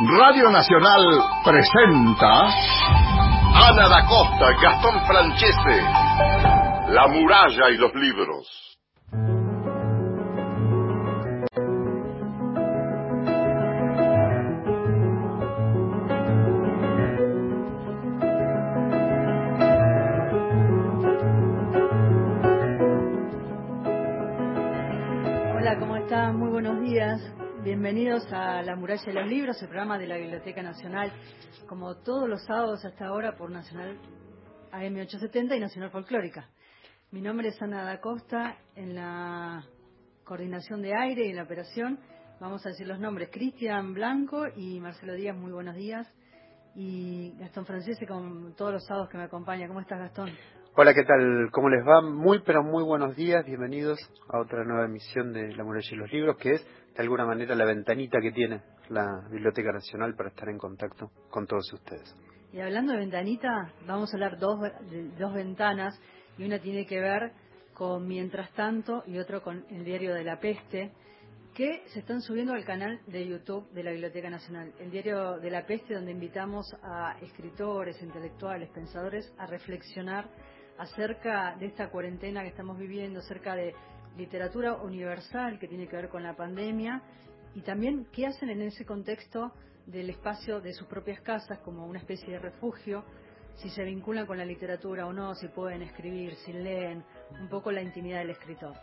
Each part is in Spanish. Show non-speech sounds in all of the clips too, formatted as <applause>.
Radio Nacional presenta Ana da Costa, Gastón Francese, La muralla y los libros. Bienvenidos a La Muralla de los Libros, el programa de la Biblioteca Nacional, como todos los sábados hasta ahora por Nacional AM870 y Nacional Folclórica. Mi nombre es Ana da Costa, en la coordinación de aire y la operación vamos a decir los nombres, Cristian Blanco y Marcelo Díaz, muy buenos días, y Gastón Francese, con todos los sábados que me acompaña. ¿Cómo estás, Gastón? Hola, ¿qué tal? ¿Cómo les va? Muy, pero muy buenos días. Bienvenidos a otra nueva emisión de La Muralla y los Libros, que es, de alguna manera, la ventanita que tiene la Biblioteca Nacional para estar en contacto con todos ustedes. Y hablando de ventanita, vamos a hablar dos, de dos ventanas, y una tiene que ver con Mientras tanto y otro con el diario de la peste, que se están subiendo al canal de YouTube de la Biblioteca Nacional. El diario de la peste, donde invitamos a escritores, intelectuales, pensadores a reflexionar acerca de esta cuarentena que estamos viviendo, acerca de literatura universal que tiene que ver con la pandemia y también qué hacen en ese contexto del espacio de sus propias casas como una especie de refugio, si se vinculan con la literatura o no, si pueden escribir, si leen, un poco la intimidad del escritor.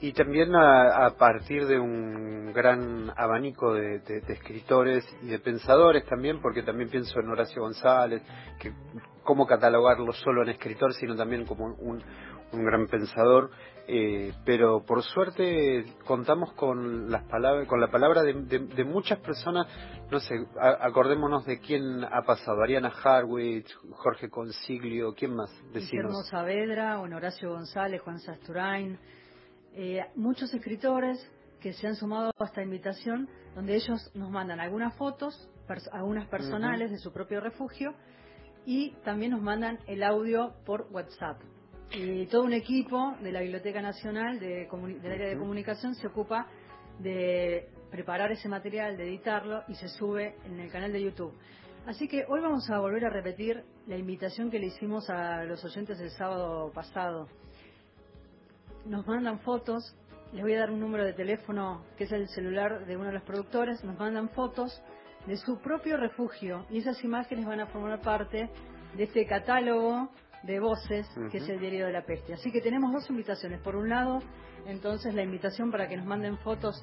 Y también a, partir de un gran abanico de, escritores y de pensadores también, porque también pienso en Horacio González, que cómo catalogarlo solo en escritor, sino también como un, gran pensador. Eh, pero por suerte contamos con las palabras, con la palabra de, muchas personas. No sé, acordémonos de quién ha pasado: Ariana Harwitz, Jorge Consiglio, ¿quién más? Guillermo Saavedra, Horacio González, Juan Sasturain, eh, muchos escritores que se han sumado a esta invitación, donde ellos nos mandan algunas fotos, algunas personales de su propio refugio y también nos mandan el audio por WhatsApp. Y todo un equipo de la Biblioteca Nacional de del área de comunicación se ocupa de preparar ese material, de editarlo y se sube en el canal de YouTube. Así que hoy vamos a volver a repetir la invitación que le hicimos a los oyentes el sábado pasado. Nos mandan fotos, les voy a dar un número de teléfono que es el celular de uno de los productores, nos mandan fotos de su propio refugio y esas imágenes van a formar parte de este catálogo de voces que es el diario de la peste. Así que tenemos dos invitaciones. Por un lado, entonces la invitación para que nos manden fotos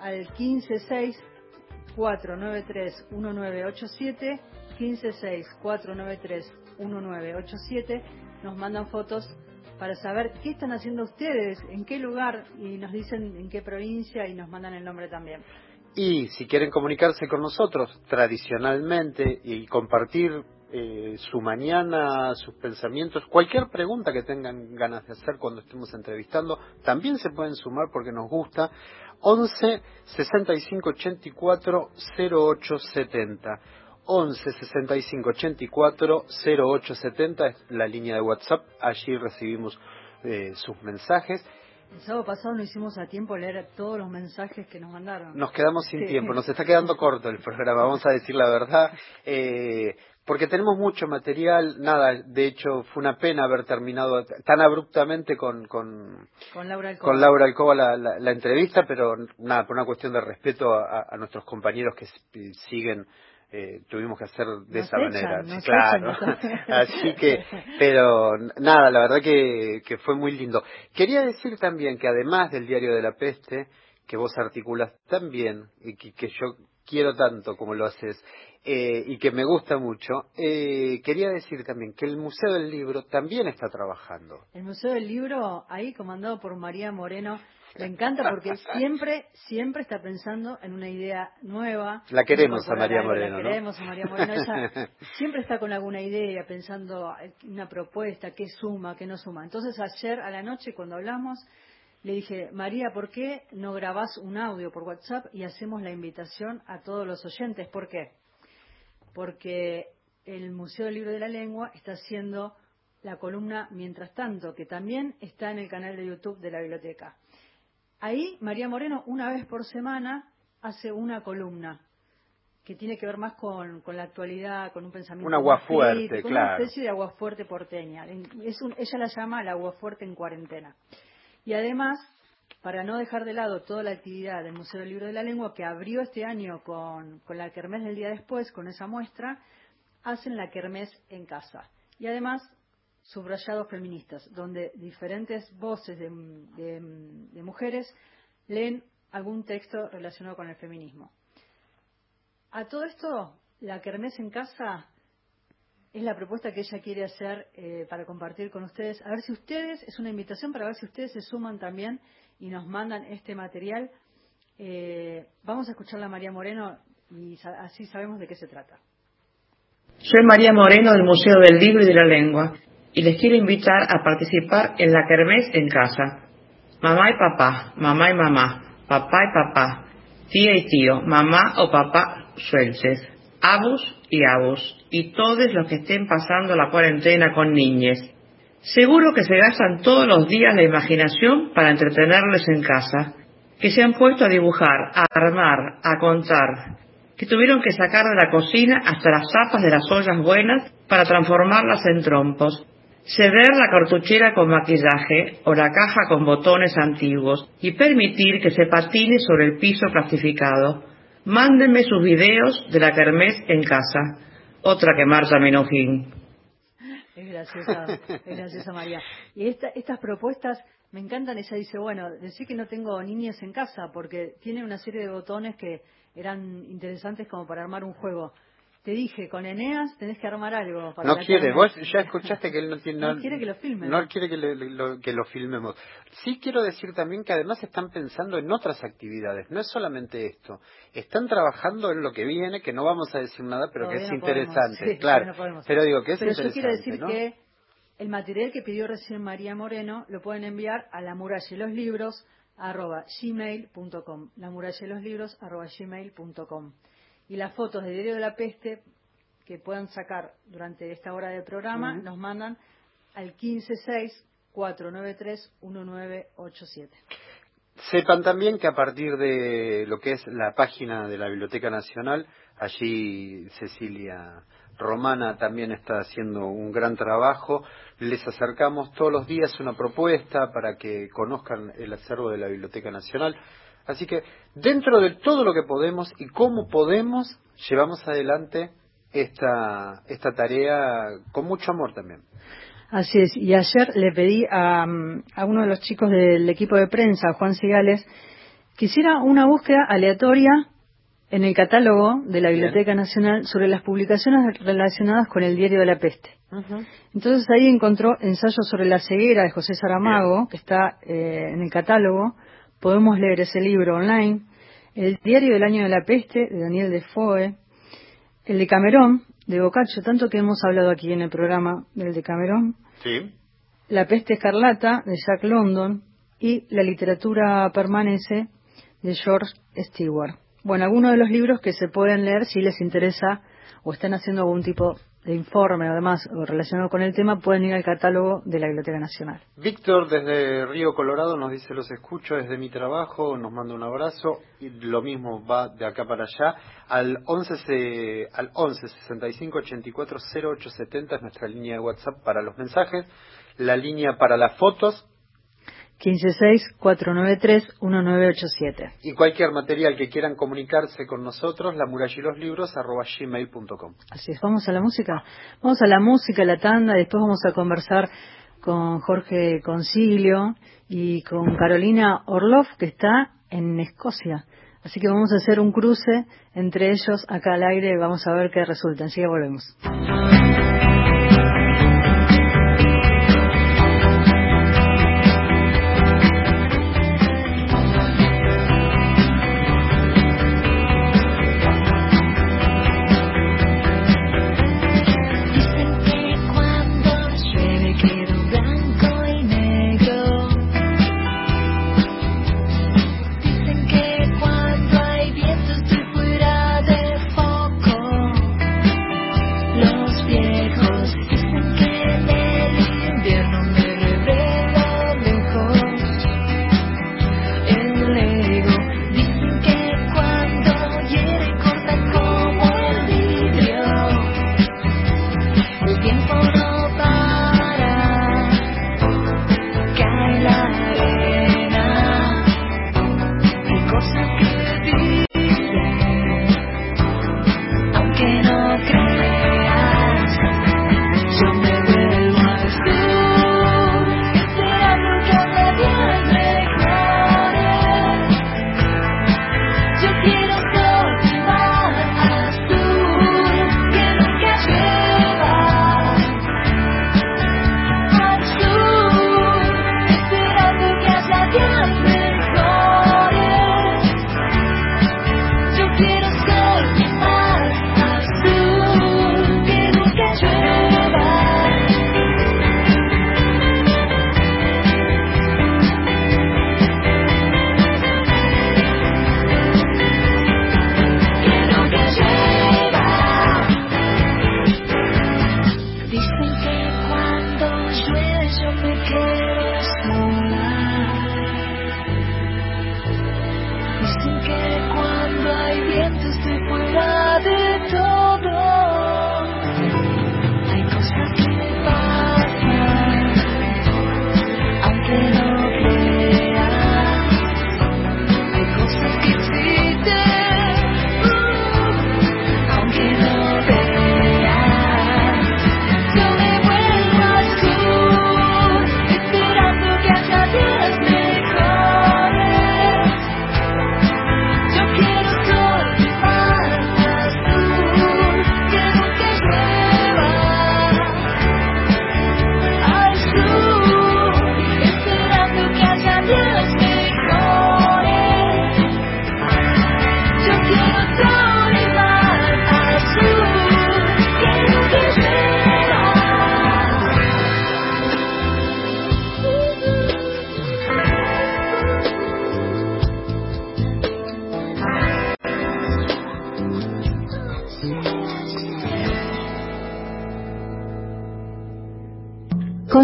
al 156 493 1987 156 493 1987 nos mandan fotos para saber qué están haciendo ustedes, en qué lugar y nos dicen en qué provincia y nos mandan el nombre también. Y si quieren comunicarse con nosotros tradicionalmente y compartir eh, su mañana, sus pensamientos, cualquier pregunta que tengan ganas de hacer cuando estemos entrevistando, también se pueden sumar porque nos gusta. 11 65 84 08 70. 11 65 84 08 70 es la línea de WhatsApp. Allí recibimos eh, sus mensajes. El sábado pasado no hicimos a tiempo leer todos los mensajes que nos mandaron. Nos quedamos sin tiempo, nos está quedando <laughs> corto el programa, vamos a decir la verdad. Eh, porque tenemos mucho material, nada, de hecho fue una pena haber terminado tan abruptamente con, con, con Laura Alcoba, la, entrevista, pero nada, por una cuestión de respeto a nuestros compañeros que siguen eh, tuvimos que hacer de esa manera. claro. <laughs> Así que, pero nada, la verdad que, que fue muy lindo. Quería decir también que además del diario de la peste, que vos articulas tan bien y que, yo quiero tanto como lo haces eh, y que me gusta mucho, eh, quería decir también que el Museo del Libro también está trabajando. El Museo del Libro, ahí comandado por María Moreno, me encanta porque siempre, siempre está pensando en una idea nueva. La queremos a María Moreno. La queremos <laughs> a María Moreno. siempre está con alguna idea, pensando una propuesta, qué suma, qué no suma. Entonces ayer a la noche cuando hablamos, le dije, María, ¿por qué no grabás un audio por WhatsApp y hacemos la invitación a todos los oyentes? ¿Por qué? Porque el Museo del Libro de la Lengua está haciendo la columna Mientras tanto, que también está en el canal de YouTube de la biblioteca. Ahí María Moreno una vez por semana hace una columna que tiene que ver más con, la actualidad, con un pensamiento. Un agua fuerte, claro. Una especie de agua fuerte porteña. Es ella la llama el agua fuerte en cuarentena. Y además, para no dejar de lado toda la actividad del Museo del Libro de la Lengua, que abrió este año con, la Kermés del día después, con esa muestra, hacen la Kermés en casa. Y además, subrayados feministas, donde diferentes voces de, de mujeres leen algún texto relacionado con el feminismo. A todo esto, la Kermés en casa es la propuesta que ella quiere hacer eh, para compartir con ustedes. A ver si ustedes, es una invitación para ver si ustedes se suman también y nos mandan este material. Eh, vamos a escucharla a María Moreno y así sabemos de qué se trata. Soy María Moreno del Museo del Libro y de la Lengua y les quiero invitar a participar en la Kermés en casa. Mamá y papá, mamá y mamá, papá y papá, tía y tío, mamá o papá suelces, abus y abus, y todos los que estén pasando la cuarentena con niñes. Seguro que se gastan todos los días la imaginación para entretenerles en casa, que se han puesto a dibujar, a armar, a contar, que tuvieron que sacar de la cocina hasta las zapas de las ollas buenas para transformarlas en trompos, ceder la cartuchera con maquillaje o la caja con botones antiguos y permitir que se patine sobre el piso plastificado, Mándenme sus videos de la Kermés en casa. Otra que Marta Menojín. Es graciosa, es graciosa María. Y estas propuestas me encantan. Ella dice, bueno, decir que no tengo niñas en casa porque tiene una serie de botones que eran interesantes como para armar un juego. Te dije, con Eneas tenés que armar algo. Para no quiere, vos ya escuchaste que él no <laughs> tiene... No, quiere que lo filmen. No quiere que, lo, que lo filmemos. Sí quiero decir también que además están pensando en otras actividades, no es solamente esto. Están trabajando en lo que viene, que no vamos a decir nada, pero que es interesante. claro, pero digo que es pero yo quiero decir que el material que pidió recién María Moreno lo pueden enviar a la muralla y los libros arroba gmail.com la muralla y los libros arroba gmail.com y las fotos de Diario de la Peste que puedan sacar durante esta hora del programa nos mandan al 156-493-1987. Sepan también que a partir de lo que es la página de la Biblioteca Nacional, allí Cecilia Romana también está haciendo un gran trabajo. Les acercamos todos los días una propuesta para que conozcan el acervo de la Biblioteca Nacional. Así que dentro de todo lo que podemos y cómo podemos, llevamos adelante esta, esta tarea con mucho amor también. Así es, y ayer le pedí a, a uno de los chicos del equipo de prensa, Juan Cigales, que hiciera una búsqueda aleatoria en el catálogo de la Biblioteca Nacional sobre las publicaciones relacionadas con el diario de la peste. Entonces ahí encontró ensayos sobre la ceguera de José Saramago, que está eh, en el catálogo, Podemos leer ese libro online. El diario del año de la peste, de Daniel Defoe. El de Camerón, de Boccaccio, tanto que hemos hablado aquí en el programa del de Camerón. Sí. La peste escarlata, de Jack London. Y La literatura permanece, de George Stewart. Bueno, algunos de los libros que se pueden leer si les interesa o están haciendo algún tipo de informe además relacionado con el tema pueden ir al catálogo de la Biblioteca Nacional. Víctor desde Río Colorado nos dice los escucho desde mi trabajo, nos manda un abrazo y lo mismo va de acá para allá al 11 al 11 65 84 08 70 es nuestra línea de WhatsApp para los mensajes, la línea para las fotos 156-493-1987. Y cualquier material que quieran comunicarse con nosotros, la muralla y los libros, arroba gmail.com. Así es, vamos a la música. Vamos a la música, la tanda, después vamos a conversar con Jorge Concilio y con Carolina Orloff, que está en Escocia. Así que vamos a hacer un cruce entre ellos acá al aire y vamos a ver qué resulta. Así que volvemos.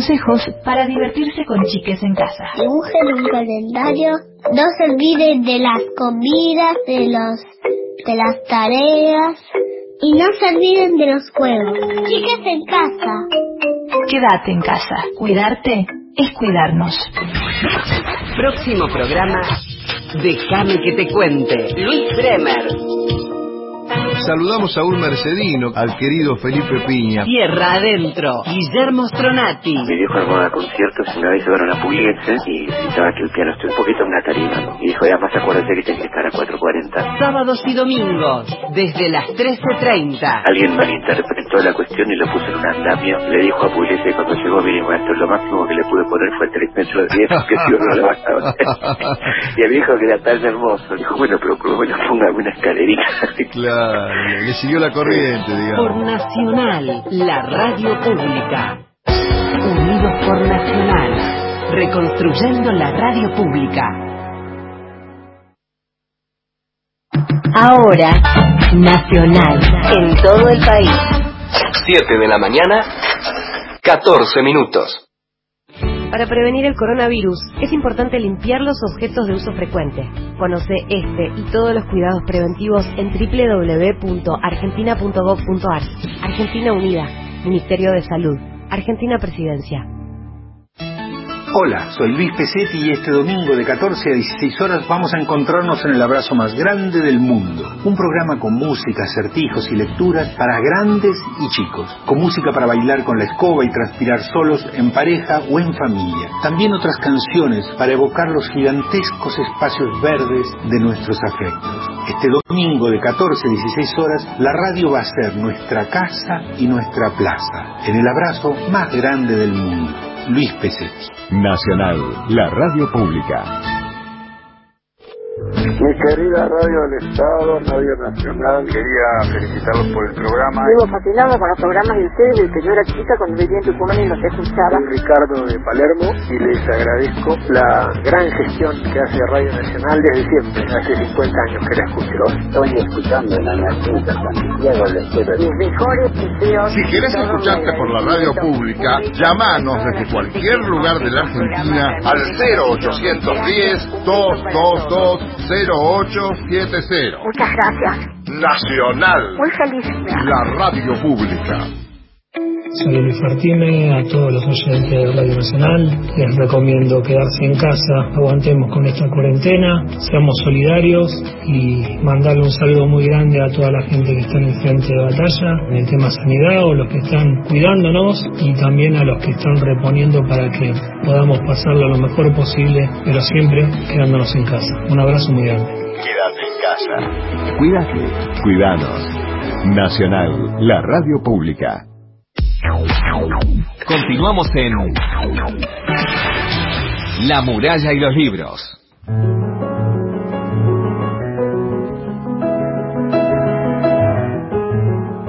Consejos para divertirse con chiques en casa. Dibujen un calendario, no se olviden de las comidas, de los de las tareas y no se olviden de los juegos. Chiques en casa. Quédate en casa. Cuidarte es cuidarnos. Próximo programa. Déjame que te cuente. Luis Bremer. Saludamos a un mercedino, al querido Felipe Piña. Tierra adentro, Guillermo Stronati. Mi viejo armaba conciertos y una vez llevaron a Pugliese y necesitaba que el piano esté un poquito en una tarima. Y dijo, además acuérdate que tiene que estar a 4.40. Sábados y domingos, desde las 13.30. Alguien malinterpretó la cuestión y lo puso en un andamio. Le dijo a Pugliese cuando llegó, mire maestro, lo máximo que le pude poner fue 3 metros de 10, que si no lo bastaba. <laughs> y el viejo que era tan hermoso, dijo, bueno, pero por lo menos póngame una escalerita. claro le siguió la corriente, digamos. Por Nacional, la radio pública. Unidos por Nacional, reconstruyendo la radio pública. Ahora, Nacional, en todo el país. 7 de la mañana, 14 minutos. Para prevenir el coronavirus es importante limpiar los objetos de uso frecuente. Conoce este y todos los cuidados preventivos en www.argentina.gov.ar. Argentina Unida, Ministerio de Salud, Argentina Presidencia. Hola, soy Luis Pesetti y este domingo de 14 a 16 horas vamos a encontrarnos en el abrazo más grande del mundo. Un programa con música, acertijos y lecturas para grandes y chicos. Con música para bailar con la escoba y transpirar solos, en pareja o en familia. También otras canciones para evocar los gigantescos espacios verdes de nuestros afectos. Este domingo de 14 a 16 horas, la radio va a ser nuestra casa y nuestra plaza, en el abrazo más grande del mundo. Luis Pesetti. Nacional, la radio pública. Mi querida Radio del Estado, Radio Nacional, quería felicitarlos por el programa. Vivo fascinado con los programas de ustedes desde que yo era chica cuando vivía en Tucumán y los escuchaba. Soy Ricardo de Palermo y les agradezco la gran gestión que hace Radio Nacional desde siempre, hace 50 años que la escucho. Estoy escuchando en la Nación Santiago Mis mejores deseos. Si quieres escucharte por la radio pública, llámanos desde cualquier lugar de la Argentina al 0810 222 0870. Muchas gracias. Nacional. Muy feliz. La radio pública. Soy Luis a todos los oyentes de Radio Nacional les recomiendo quedarse en casa, aguantemos con esta cuarentena, seamos solidarios y mandarle un saludo muy grande a toda la gente que está en el frente de batalla, en el tema sanidad o los que están cuidándonos y también a los que están reponiendo para que podamos pasarlo lo mejor posible, pero siempre quedándonos en casa. Un abrazo muy grande. Quédate en casa. Cuídate, cuidados. Nacional, la radio pública. Continuamos en La muralla y los libros.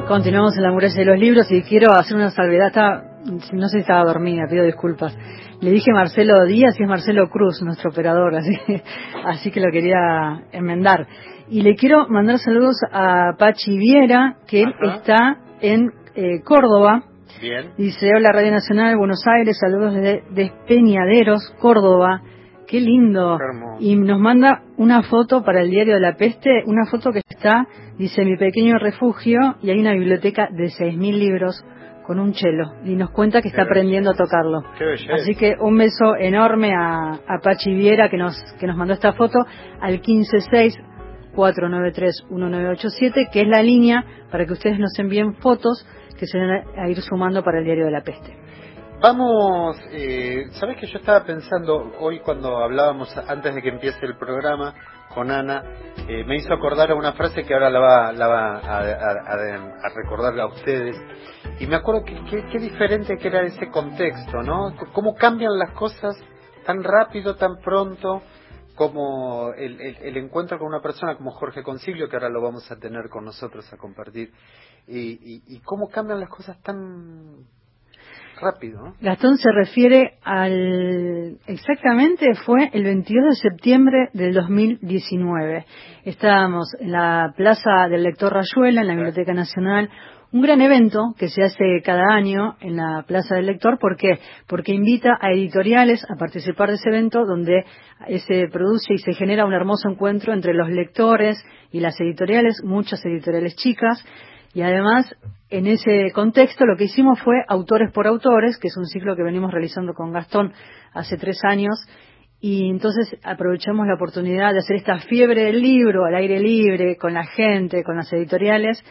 Continuamos en la muralla de los libros y quiero hacer una salvedad. no sé si estaba dormida, pido disculpas. Le dije Marcelo Díaz y es Marcelo Cruz, nuestro operador, así, así que lo quería enmendar. Y le quiero mandar saludos a Pachi Viera, que él está en eh, Córdoba. Bien. Dice, hola Radio Nacional, Buenos Aires, saludos desde Despeñaderos, Córdoba. Qué lindo. y nos manda una foto para el diario de la peste, una foto que está, dice, mi pequeño refugio, y hay una biblioteca de 6.000 libros con un chelo. Y nos cuenta que está aprendiendo a tocarlo. Así que un beso enorme a, a Pachi Viera que nos, que nos mandó esta foto al 156-493-1987, que es la línea para que ustedes nos envíen fotos que se van a ir sumando para el diario de la peste. Vamos, eh, sabes que yo estaba pensando hoy cuando hablábamos antes de que empiece el programa con Ana, eh, me hizo acordar a una frase que ahora la va, la va a, a, recordar a ustedes. Y me acuerdo que qué diferente que era ese contexto, ¿no? Cómo cambian las cosas tan rápido, tan pronto, como el, el, encuentro con una persona como Jorge Concilio, que ahora lo vamos a tener con nosotros a compartir, y, y, y cómo cambian las cosas tan rápido. Gastón se refiere al. Exactamente fue el 22 de septiembre del 2019. Estábamos en la Plaza del Lector Rayuela, en la Biblioteca Nacional. Un gran evento que se hace cada año en la Plaza del Lector. ¿Por qué? Porque invita a editoriales a participar de ese evento donde se produce y se genera un hermoso encuentro entre los lectores y las editoriales, muchas editoriales chicas y además, en ese contexto, lo que hicimos fue Autores por Autores, que es un ciclo que venimos realizando con Gastón hace tres años, y entonces aprovechamos la oportunidad de hacer esta fiebre del libro al aire libre, con la gente, con las editoriales,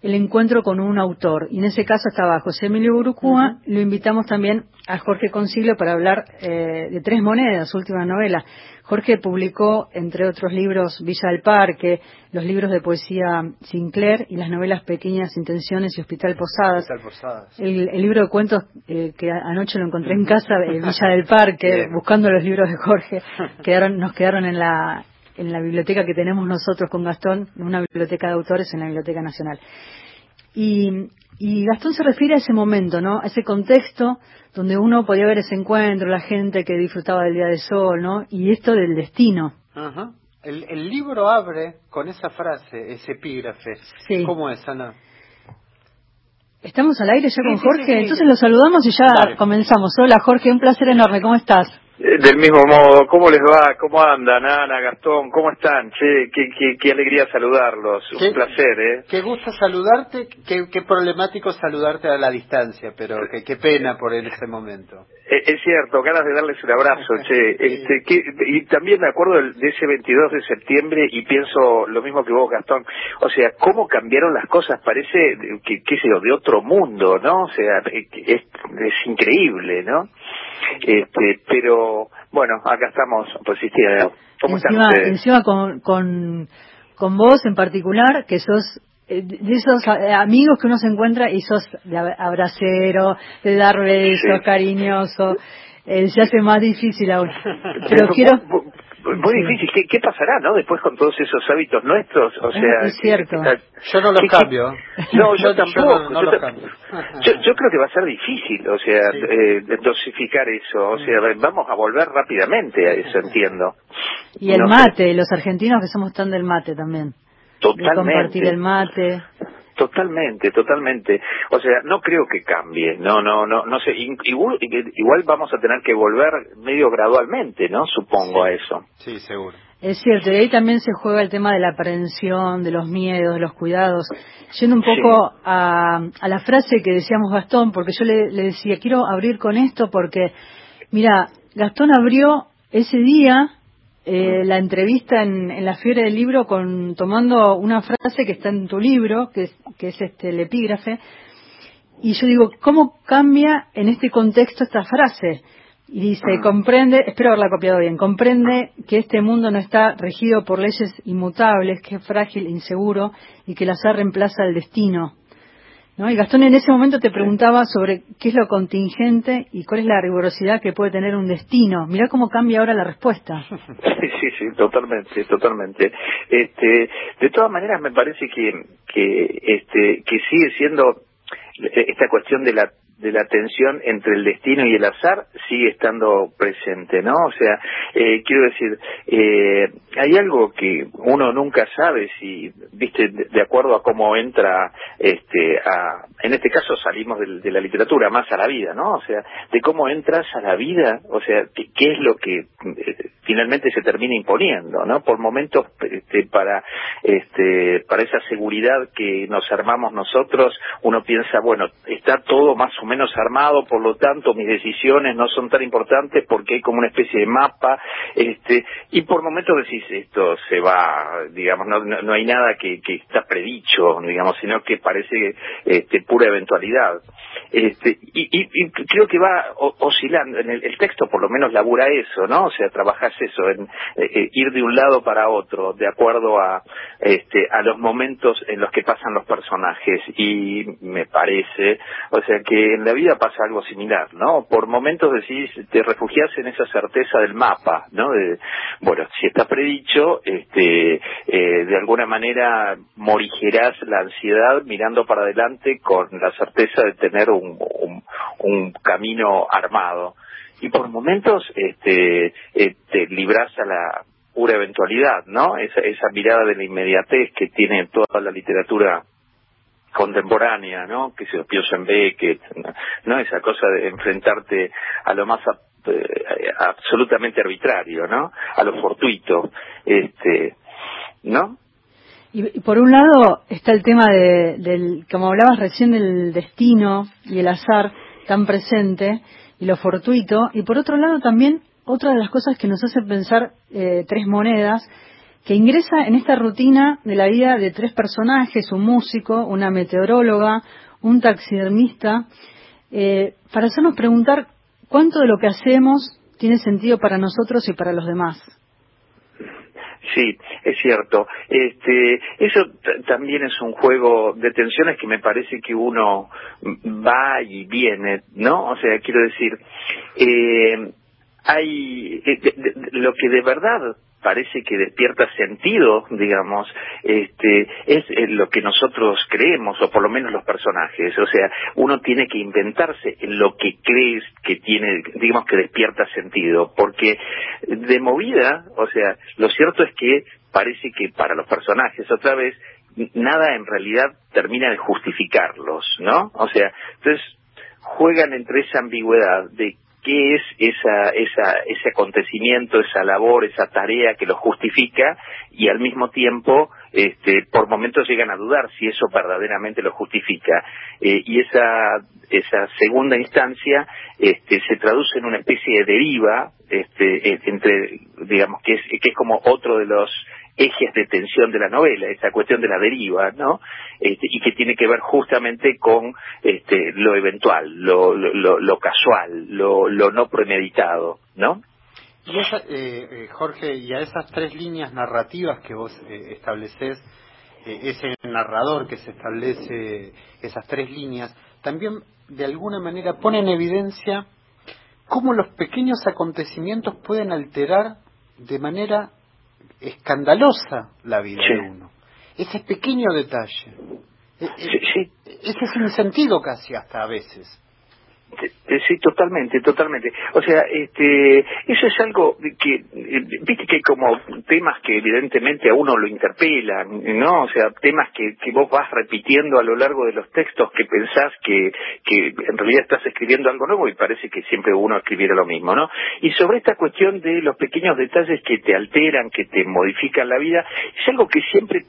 el encuentro con un autor. Y en ese caso estaba José Emilio Urucúa, lo invitamos también a Jorge Concilio para hablar eh, de Tres Monedas, su última novela. Jorge publicó, entre otros libros, Villa del Parque, los libros de poesía Sinclair y las novelas Pequeñas Intenciones y Hospital Posadas. El, libro de cuentos eh, que anoche lo encontré en casa, de Villa del Parque, buscando los libros de Jorge, <laughs> quedaron, nos quedaron en la, en la biblioteca que tenemos nosotros con Gastón, una biblioteca de autores en la Biblioteca Nacional. Y, y Gastón se refiere a ese momento, ¿no? A ese contexto donde uno podía ver ese encuentro, la gente que disfrutaba del día de sol, ¿no? Y esto del destino. Ajá. El, libro abre con esa frase, ese epígrafe. Sí. ¿Cómo es, Ana? Estamos al aire ya con Jorge, entonces lo saludamos y ya comenzamos. Hola Jorge, un placer enorme, ¿cómo estás? Eh, del mismo modo, ¿cómo les va? ¿Cómo andan, Ana, Gastón? ¿Cómo están? Che, qué, qué, alegría saludarlos. Un placer, ¿eh? Qué gusto saludarte, qué, qué problemático saludarte a la distancia, pero qué, qué pena por en ese momento. Eh, es, cierto, ganas de darles un abrazo, <laughs> che. Este, que, y también me acuerdo de ese 22 de septiembre y pienso lo mismo que vos, Gastón. O sea, cómo cambiaron las cosas, parece, que, qué sé yo, de otro mundo, ¿no? O sea, es, es increíble, ¿no? Este, pero bueno, acá estamos resistiendo. ¿Cómo encima, están Encima con, con, con vos en particular, que sos de esos eh, amigos que uno se encuentra y sos de abracero, de dar besos, cariñoso, eh, se hace más difícil aún. Pero quiero muy difícil. ¿Qué, ¿Qué, pasará, no? Después con todos esos hábitos nuestros, o sea... Es cierto. yo no los cambio. No, <laughs> yo tampoco. yo, yo, creo que va a ser difícil, o sea, eh, dosificar eso. O sea, mm. vamos a volver rápidamente a eso, entiendo. Y el mate, los argentinos que somos tan del mate también. Totalmente. De compartir el mate. Totalmente, totalmente. O sea, no creo que cambie. No, no, no, no sé. Igual, igual vamos a tener que volver medio gradualmente, ¿no? Supongo a eso. Sí, seguro. Es cierto, y ahí también se juega el tema de la aprehensión, de los miedos, de los cuidados. Yendo un poco a, la frase que decíamos Gastón, porque yo le, decía, quiero abrir con esto porque, mira, Gastón abrió ese día eh, la entrevista en, la Fiebre del Libro con tomando una frase que está en tu libro, que es, que es este, el epígrafe, y yo digo, ¿cómo cambia en este contexto esta frase? Y dice, ah. comprende, espero haberla copiado bien, comprende que este mundo no está regido por leyes inmutables, que es frágil, inseguro y que el azar reemplaza el destino. ¿No? Y Gastón en ese momento te preguntaba sobre qué es lo contingente y cuál es la rigurosidad que puede tener un destino. Mirá cómo cambia ahora la respuesta. <laughs> Sí, sí, totalmente, totalmente. Este, de todas maneras me parece que, que, este, que sigue siendo esta cuestión de la de la tensión entre el destino y el azar sigue estando presente, ¿no? O sea, eh, quiero decir, eh, hay algo que uno nunca sabe si, viste, de, acuerdo a cómo entra, este, a, en este caso salimos de, la literatura más a la vida, ¿no? O sea, de cómo entras a la vida, o sea, qué, es lo que eh, finalmente se termina imponiendo, ¿no? Por momentos, este, para, este, para esa seguridad que nos armamos nosotros, uno piensa, bueno, está todo más o menos armado, por lo tanto mis decisiones no son tan importantes porque hay como una especie de mapa, este, y por momentos decís esto se va, digamos, no, no, hay nada que, que, está predicho, digamos, sino que parece este, pura eventualidad. Este, y, y, creo que va oscilando, en el, texto por lo menos labura eso, ¿no? O sea, trabajas eso, en eh, eh, ir de un lado para otro, de acuerdo a, este, a los momentos en los que pasan los personajes, y me parece, o sea, que en la vida pasa algo similar, ¿no? Por momentos decís, te refugias en esa certeza del mapa, ¿no? De, bueno, si está predicho, este, eh, de alguna manera morigerás la ansiedad mirando para adelante con la certeza de tener un, un, camino armado. Y por momentos, este, eh, te libras a la pura eventualidad, ¿no? Esa, esa mirada de la inmediatez que tiene toda la literatura contemporánea, ¿no? Que se piensa en Beckett, ¿no? Esa cosa de enfrentarte a lo más eh, absolutamente arbitrario, ¿no? A lo fortuito, este, ¿no? Y, por un lado está el tema de, del, como hablabas recién, del destino y el azar tan presente y lo fortuito, y por otro lado también otra de las cosas que nos hace pensar eh, tres monedas que ingresa en esta rutina de la vida de tres personajes, un músico, una meteoróloga, un taxidermista, eh, para hacernos preguntar cuánto de lo que hacemos tiene sentido para nosotros y para los demás. Sí, es cierto. Este, eso también es un juego de tensiones que me parece que uno va y viene, ¿no? O sea, quiero decir, eh, hay eh, lo que de verdad parece que despierta sentido, digamos, este, es lo que nosotros creemos, o por lo menos los personajes. O sea, uno tiene que inventarse en lo que crees que tiene, digamos, que despierta sentido, porque de movida, o sea, lo cierto es que parece que para los personajes, otra vez, nada en realidad termina de justificarlos, ¿no? O sea, entonces juegan entre esa ambigüedad de qué es esa, esa, ese acontecimiento, esa labor, esa tarea que lo justifica y al mismo tiempo este, por momentos llegan a dudar si eso verdaderamente lo justifica. Eh, y esa, esa segunda instancia este, se traduce en una especie de deriva este, entre, digamos, que es, que es como otro de los ejes de tensión de la novela, esa cuestión de la deriva, ¿no? Este, y que tiene que ver justamente con este, lo eventual, lo, lo, casual, lo, lo no premeditado, ¿no? Y esa, eh, eh, Jorge, y a esas tres líneas narrativas que vos eh, estableces, ese narrador que se establece esas tres líneas, también de alguna manera pone en evidencia cómo los pequeños acontecimientos pueden alterar de manera escandalosa la vida de uno. Ese pequeño detalle. Ese es un sentido casi hasta a veces. Sí, totalmente, totalmente. O sea, este, eso es algo que, eh, viste que como temas que evidentemente a uno lo interpelan, ¿no? O sea, temas que, que vos vas repitiendo a lo largo de los textos que pensás que, que en realidad estás escribiendo algo nuevo y parece que siempre uno escribiera lo mismo, ¿no? Y sobre esta cuestión de los pequeños detalles que te alteran, que te modifican la vida, es algo que siempre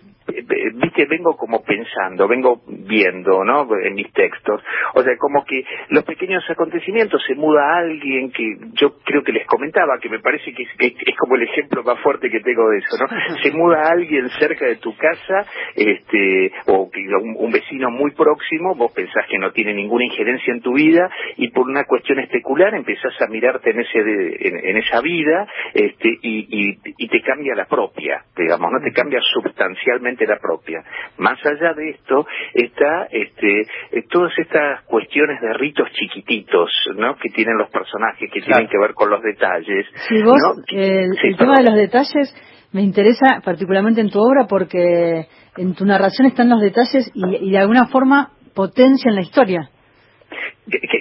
viste, vengo como pensando, vengo viendo, ¿no? En mis textos. O sea, como que los pequeños acontecimientos, se muda alguien que yo creo que les comentaba, que me parece que es, como el ejemplo más fuerte que tengo de eso, ¿no? <laughs> Se muda alguien cerca de tu casa, este, o que un, vecino muy próximo, vos pensás que no tiene ninguna injerencia en tu vida, y por una cuestión especular empezás a mirarte en ese, en, esa vida, este, y, y te cambia la propia, digamos, ¿no? Te cambia sustancialmente la propia. Más allá de esto está este, todas estas cuestiones de ritos chiquititos, ¿no? Que tienen los personajes, que tienen que ver con los detalles. Sí, vos, el, tema de los detalles me interesa particularmente en tu obra porque en tu narración están los detalles y, y de alguna forma potencian la historia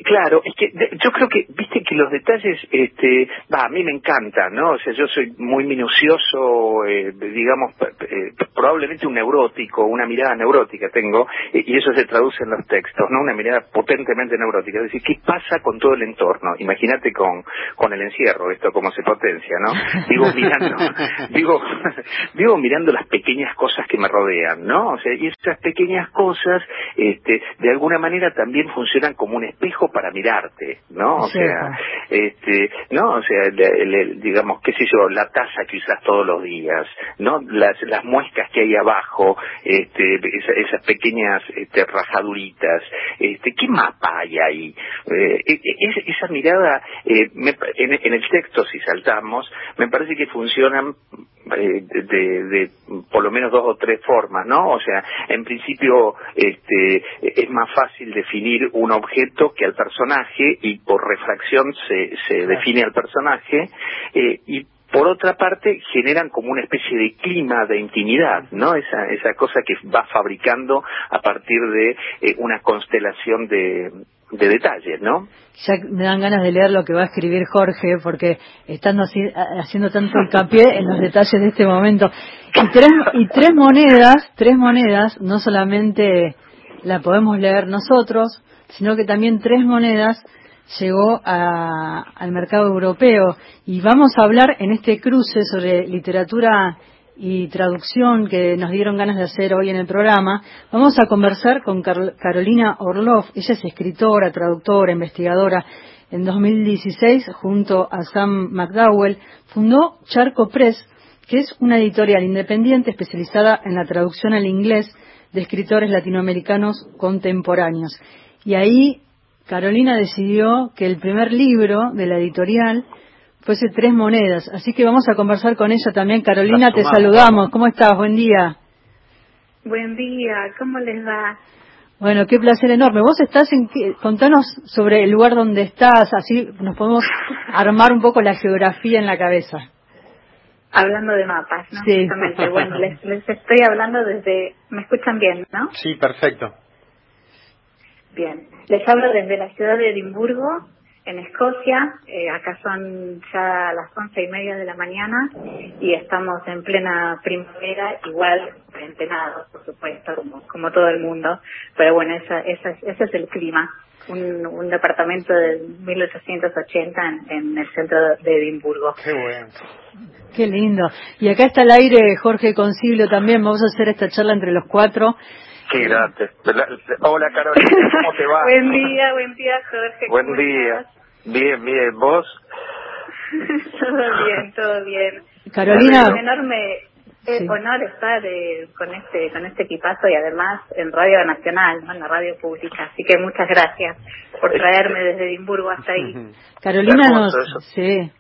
claro, es que yo creo que, viste que los detalles, este, va, a mí me encantan, ¿no? O sea, yo soy muy minucioso, eh, digamos, eh, probablemente un neurótico, una mirada neurótica tengo, y eso se traduce en los textos, ¿no? Una mirada potentemente neurótica. Es decir, ¿qué pasa con todo el entorno? Imagínate con, con el encierro, esto cómo se potencia, ¿no? Digo, <laughs> mirando, digo, digo, mirando las pequeñas cosas que me rodean, ¿no? O sea, y esas pequeñas cosas, este, de alguna manera también funcionan como un espejo para mirarte, ¿no? O sea, este, no, o sea, digamos, qué sé yo, la taza que usas todos los días, ¿no? Las, las muescas que hay abajo, este, esas pequeñas este, rajaduritas, este, ¿qué mapa hay ahí? Eh, e, e, esa mirada, eh, en, en el texto, si saltamos, me parece que funcionan eh, de, de, por lo menos dos o tres formas, ¿no? O sea, en principio este, es más fácil definir un objeto que al personaje y por refracción se, se define al personaje eh, y por otra parte generan como una especie de clima de intimidad, ¿no? Esa, esa cosa que va fabricando a partir de eh, una constelación de, de detalles, ¿no? Ya me dan ganas de leer lo que va a escribir Jorge, porque estando así, haciendo tanto hincapié en los detalles de este momento. Y tres, y tres monedas, tres monedas, no solamente la podemos leer nosotros, sino que también tres monedas llegó al mercado europeo. Y vamos a hablar en este cruce sobre literatura y traducción que nos dieron ganas de hacer hoy en el programa, vamos a conversar con Carolina Orlov. Ella es escritora, traductora, investigadora. En 2016, junto a Sam McDowell, fundó Charco Press, que es una editorial independiente especializada en la traducción al inglés de escritores latinoamericanos contemporáneos. Y ahí Carolina decidió que el primer libro de la editorial fuese tres monedas. Así que vamos a conversar con ella también. Carolina, te saludamos. ¿Cómo estás? Buen día. Buen día, ¿cómo les va? Bueno, qué placer enorme. Vos estás en, contanos sobre el lugar donde estás, así nos podemos armar un poco la geografía en la cabeza. Hablando de mapas, ¿no? Sí. Bueno, les, les estoy hablando desde, ¿me escuchan bien, no? Sí, perfecto. Bien, les hablo desde la ciudad de Edimburgo, en Escocia. Eh, acá son ya las once y media de la mañana y estamos en plena primavera, igual cuarentenados, por supuesto, como, como todo el mundo. Pero bueno, esa, esa, ese es el clima. Un, un departamento de 1880 en, en el centro de Edimburgo. Qué bueno. Qué lindo. Y acá está el aire Jorge Concilio también. Vamos a hacer esta charla entre los cuatro. Qué grande. Hola Carolina, ¿cómo te va? <laughs> buen día, buen día Jorge. Buen día. Bien, bien. ¿Vos? <laughs> todo bien, todo bien. Carolina. Es un enorme honor estar eh, con este con este equipazo y además en Radio Nacional, en la radio pública. Así que muchas gracias por traerme desde Edimburgo hasta ahí. <laughs> Carolina nos... Sí.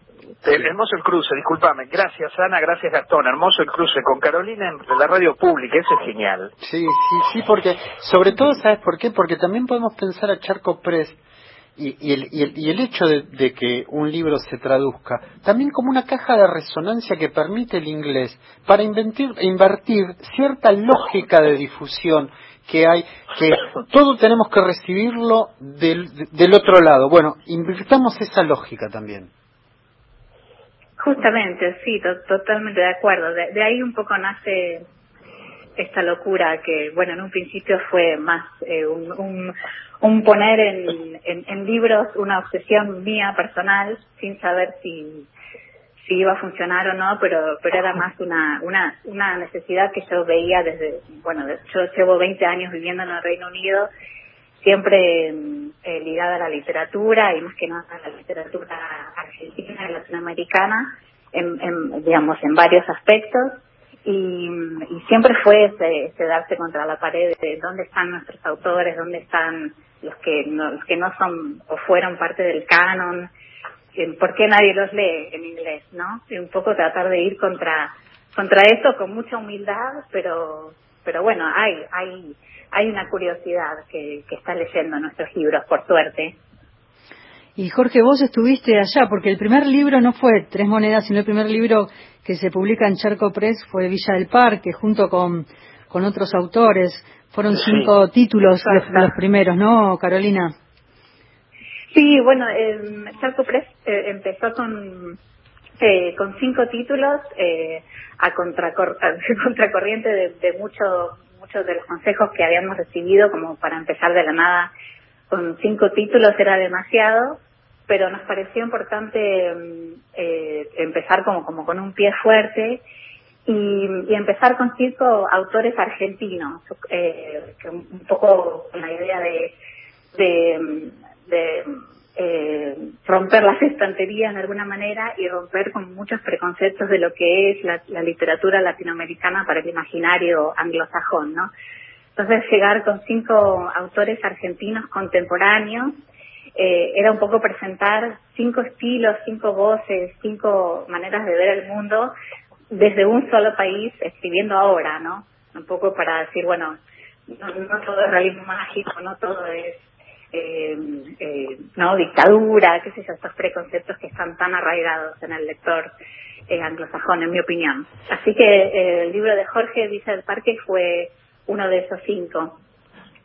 Hermoso el cruce, discúlpame. Gracias, Ana, gracias, Gastón. Hermoso el cruce con Carolina en la radio pública, eso es genial. Sí, sí, sí, porque, sobre todo, ¿sabes por qué? Porque también podemos pensar a Charco Press y, y, el, y, el, y el hecho de, de, que un libro se traduzca también como una caja de resonancia que permite el inglés para inventir, invertir cierta lógica de difusión que hay, que todo tenemos que recibirlo del, del otro lado. Bueno, invirtamos esa lógica también. Justamente, sí, totalmente de acuerdo. De, ahí un poco nace esta locura que, bueno, en un principio fue más eh, un, un, poner en, en, libros una obsesión mía personal sin saber si, si iba a funcionar o no, pero, pero era más una, una, una necesidad que yo veía desde, bueno, yo llevo 20 años viviendo en el Reino Unido siempre eh, ligada a la literatura y más que nada a la literatura argentina y latinoamericana, en, digamos, en varios aspectos. Y, siempre fue ese, darse contra la pared de dónde están nuestros autores, dónde están los que no, los que no son o fueron parte del canon, por qué nadie los lee en inglés, ¿no? Y un poco tratar de ir contra contra eso con mucha humildad, pero pero bueno, hay hay hay una curiosidad que, que está leyendo nuestros libros, por suerte. Y Jorge, vos estuviste allá, porque el primer libro no fue Tres Monedas, sino el primer libro que se publica en Charco Press fue Villa del Parque, junto con, con otros autores. Fueron cinco títulos los, primeros, ¿no, Carolina? Sí, bueno, eh, Charco Press eh, empezó con, eh, con cinco títulos eh, a, contracor <laughs> a contracorriente de, de mucho muchos de los consejos que habíamos recibido, como para empezar de la nada con cinco títulos era demasiado, pero nos pareció importante mm, eh, empezar como, como con un pie fuerte y, empezar con cinco autores argentinos, eh, un poco con la idea de, de, eh, romper las estanterías de alguna manera y romper con muchos preconceptos de lo que es la, la literatura latinoamericana para el imaginario anglosajón, ¿no? Entonces llegar con cinco autores argentinos contemporáneos eh, era un poco presentar cinco estilos, cinco voces, cinco maneras de ver el mundo desde un solo país escribiendo ahora, ¿no? Un poco para decir, bueno, no, todo es realismo mágico, no todo es eh, eh, no dictadura, qué sé yo, estos preconceptos que están tan arraigados en el lector eh, anglosajón, en mi opinión. Así que eh, el libro de Jorge Villa del Parque fue uno de esos cinco.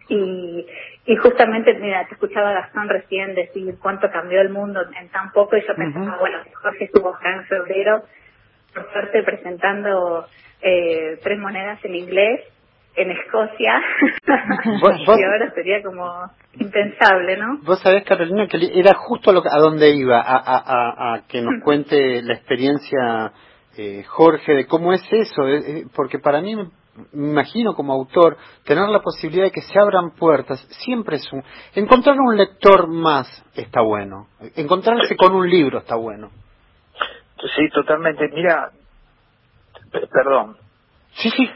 Y, y justamente, mira, te escuchaba Gastón recién decir cuánto cambió el mundo en tan poco y yo pensaba, bueno, Jorge estuvo acá en febrero, por suerte presentando eh, tres monedas en inglés en Escocia <laughs> y ahora sería como impensable, ¿no? Vos sabés, Carolina, que era justo lo, a donde iba, a, a, a, que nos <laughs> cuente la experiencia eh, Jorge de cómo es eso, eh, eh, porque para mí me imagino como autor, tener la posibilidad de que se abran puertas, siempre es un... Encontrar un lector más está bueno. Encontrarse con un libro está bueno. Sí, totalmente. Mira, perdón. Sí, sí.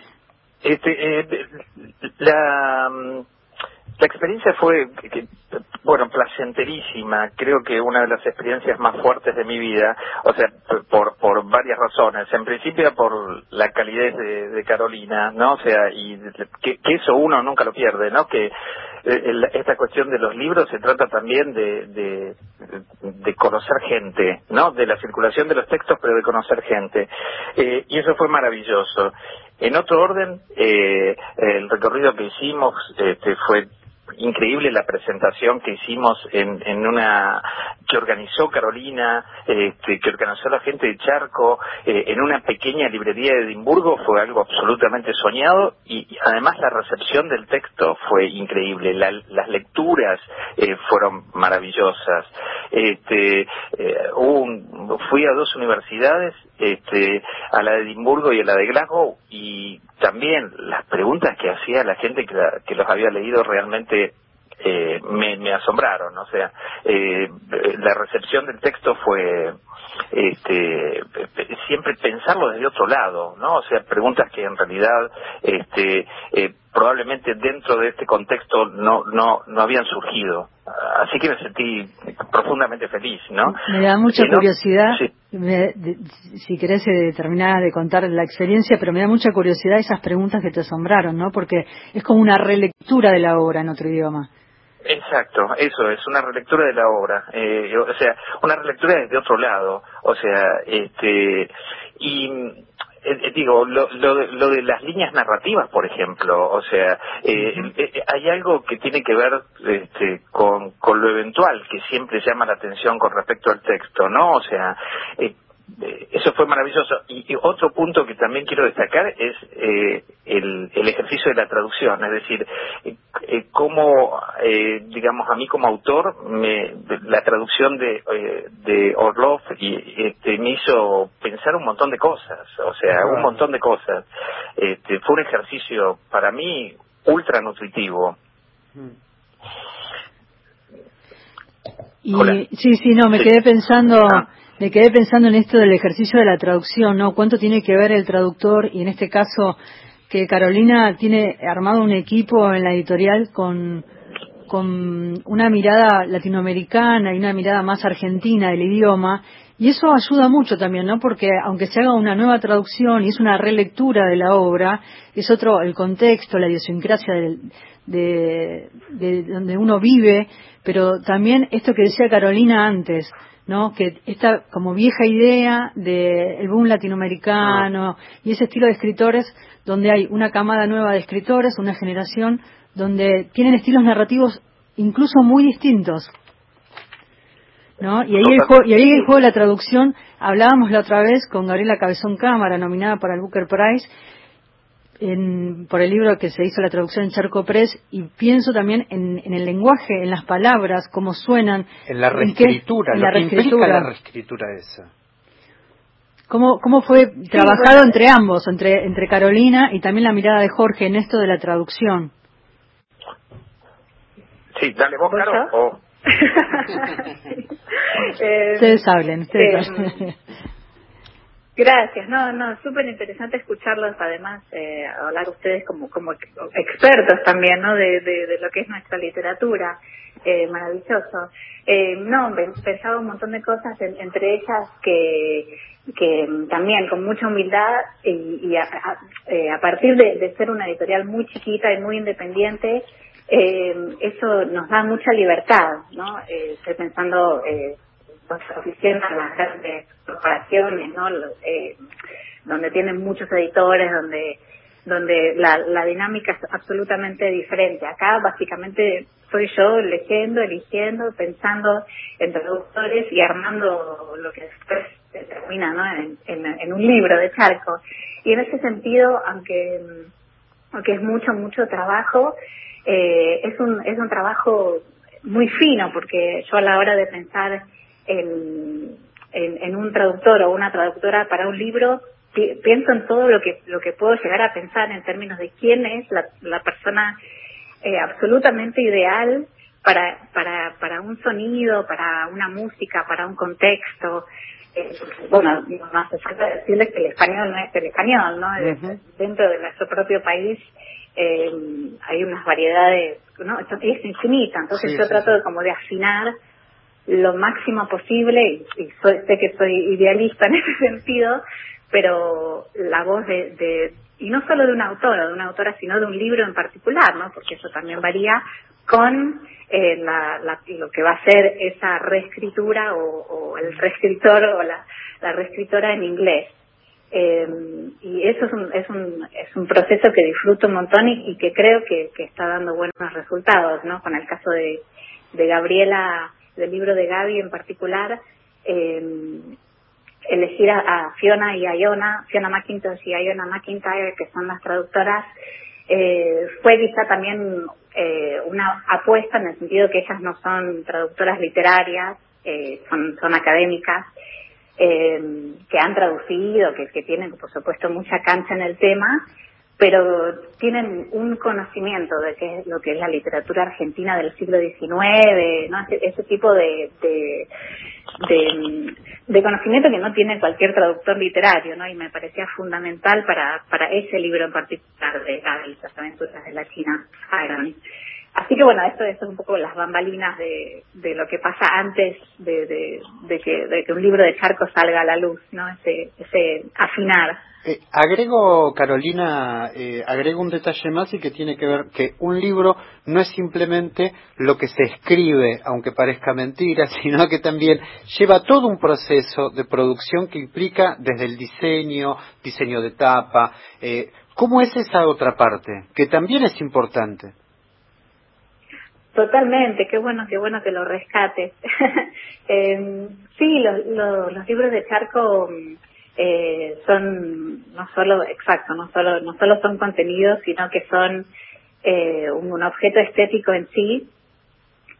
Este, eh, la mm, la experiencia fue, que, bueno, placenterísima. Creo que una de las experiencias más fuertes de mi vida, o sea, por, por varias razones. En principio por la calidez de, Carolina, ¿no? O sea, y que, eso uno nunca lo pierde, ¿no? Que eh, esta cuestión de los libros se trata también de, de, de, conocer gente, ¿no? De la circulación de los textos, pero de conocer gente. Eh, y eso fue maravilloso. En otro orden, eh, el recorrido que hicimos este, fue increíble la presentación que hicimos en, en una que organizó Carolina, este, que organizó la gente de Charco, eh, en una pequeña librería de Edimburgo, fue algo absolutamente soñado y, además la recepción del texto fue increíble, las lecturas eh, fueron maravillosas. Este, eh, fui a dos universidades, este, a la de Edimburgo y a la de Glasgow, y también las preguntas que hacía la gente que, los había leído realmente eh, me, asombraron, o sea, eh, la recepción del texto fue este, siempre pensarlo desde otro lado, ¿no? O sea, preguntas que en realidad este, eh, probablemente dentro de este contexto no, no, no habían surgido. Así que me sentí profundamente feliz, ¿no? Me da mucha curiosidad, si querés eh, terminar de contar la experiencia, pero me da mucha curiosidad esas preguntas que te asombraron, ¿no? Porque es como una relectura de la obra en otro idioma. Exacto, eso es una relectura de la obra, eh, o sea, una relectura desde otro lado, o sea, este, y eh, digo, lo, lo, lo, de las líneas narrativas, por ejemplo, o sea, eh, eh, hay algo que tiene que ver este, con, con lo eventual, que siempre llama la atención con respecto al texto, ¿no? O sea, eh, eh, eso fue maravilloso. Y, otro punto que también quiero destacar es eh, el, el, ejercicio de la traducción, es decir, eh, eh cómo, eh, digamos, a mí como autor, me, la traducción de, de Orlov y, este, me hizo pensar un montón de cosas, o sea, un montón de cosas. Este, fue un ejercicio para mí ultra nutritivo. Y, sí, sí, no, me quedé pensando, ah. Me quedé pensando en esto del ejercicio de la traducción, ¿no? ¿Cuánto tiene que ver el traductor y en este caso que Carolina tiene armado un equipo en la editorial con, una mirada latinoamericana y una mirada más argentina del idioma y eso ayuda mucho también, ¿no? Porque aunque se haga una nueva traducción y es una relectura de la obra, es otro el contexto, la idiosincrasia de, de donde uno vive, pero también esto que decía Carolina antes, ¿no? Que esta como vieja idea del boom latinoamericano y ese estilo de escritores donde hay una camada nueva de escritores, una generación donde tienen estilos narrativos incluso muy distintos. ¿No? Y ahí, el y ahí el juego de la traducción, hablábamos la otra vez con Gabriela Cabezón Cámara, nominada para el Booker Prize, en, por el libro que se hizo la traducción en Charco Press y pienso también en, en el lenguaje, en las palabras, cómo suenan. En la reescritura, en, la reescritura. la reescritura esa. ¿Cómo, cómo fue trabajado entre ambos, entre, entre Carolina y también la mirada de Jorge en esto de la traducción? Sí, dale vos, Caro. <laughs> <laughs> ustedes hablen, ustedes eh, hablen. Gracias, no, no, súper interesante escucharlos, además, eh, hablar ustedes como, como expertos también, ¿no? De, de, lo que es nuestra literatura, eh, maravilloso. Eh, no, pensaba un montón de cosas, entre ellas que, que también con mucha humildad y, y a, eh, a, partir de, de, ser una editorial muy chiquita y muy independiente, eh, eso nos da mucha libertad, ¿no? Eh, estoy pensando eh, oficinas, las grandes corporaciones, ¿no? Eh, donde tienen muchos editores, donde donde la, la dinámica es absolutamente diferente. Acá básicamente soy yo leyendo, eligiendo, pensando en traductores y armando lo que después se termina ¿no? en, en, un libro de charco. Y en ese sentido, aunque, aunque es mucho, mucho trabajo, eh, es, un, es un trabajo muy fino porque yo a la hora de pensar en, en, un traductor o una traductora para un libro, pienso en todo lo que lo que puedo llegar a pensar en términos de quién es la, la persona eh, absolutamente ideal para, para, para un sonido, para una música, para un contexto. Eh, bueno, no hace falta decirles que el español no es el español, ¿no? Dentro de nuestro propio país eh, hay unas variedades, ¿no? Es infinita, entonces yo trato de como de afinar lo máximo posible y, sé que soy idealista <laughs> en ese sentido, pero la voz de, de, y no solo de una autora, de una autora, sino de un libro en particular, ¿no? Porque eso también varía con eh, la, la, lo que va a ser esa reescritura o, o el reescritor o la, la reescritora en inglés. Eh, y eso es un, es, un, es un proceso que disfruto un montón y, y que creo que, que, está dando buenos resultados, ¿no? Con el caso de, de Gabriela del libro de Gaby en particular, eh, elegir a, Fiona y a Iona, Fiona McIntosh y a Iona McIntyre, que son las traductoras, eh, fue quizá también eh, una apuesta en el sentido que ellas no son traductoras literarias, eh, son, son académicas, que han traducido, que, que tienen por supuesto mucha cancha en el tema pero tienen un conocimiento de qué es lo que es la literatura argentina del siglo XIX, ¿no? ese, tipo de, de, conocimiento que no tiene cualquier traductor literario, ¿no? Y me parecía fundamental para, para ese libro en particular de las aventuras de la China Iron. Así que bueno, esto, es un poco las bambalinas de, de lo que pasa antes de, de, que, de que un libro de charco salga a la luz, ¿no? Ese, ese afinar. Eh, agrego, Carolina, eh, agrego un detalle más y que tiene que ver que un libro no es simplemente lo que se escribe, aunque parezca mentira, <laughs> sino que también lleva todo un proceso de producción que implica desde el diseño, diseño de tapa. Eh, ¿Cómo es esa otra parte? Que también es importante. Totalmente, qué bueno, qué bueno que lo rescates. <laughs> eh, sí, los libros de Charco eh, son no solo, exacto, no solo, no solo son contenidos, sino que son eh, un, objeto estético en sí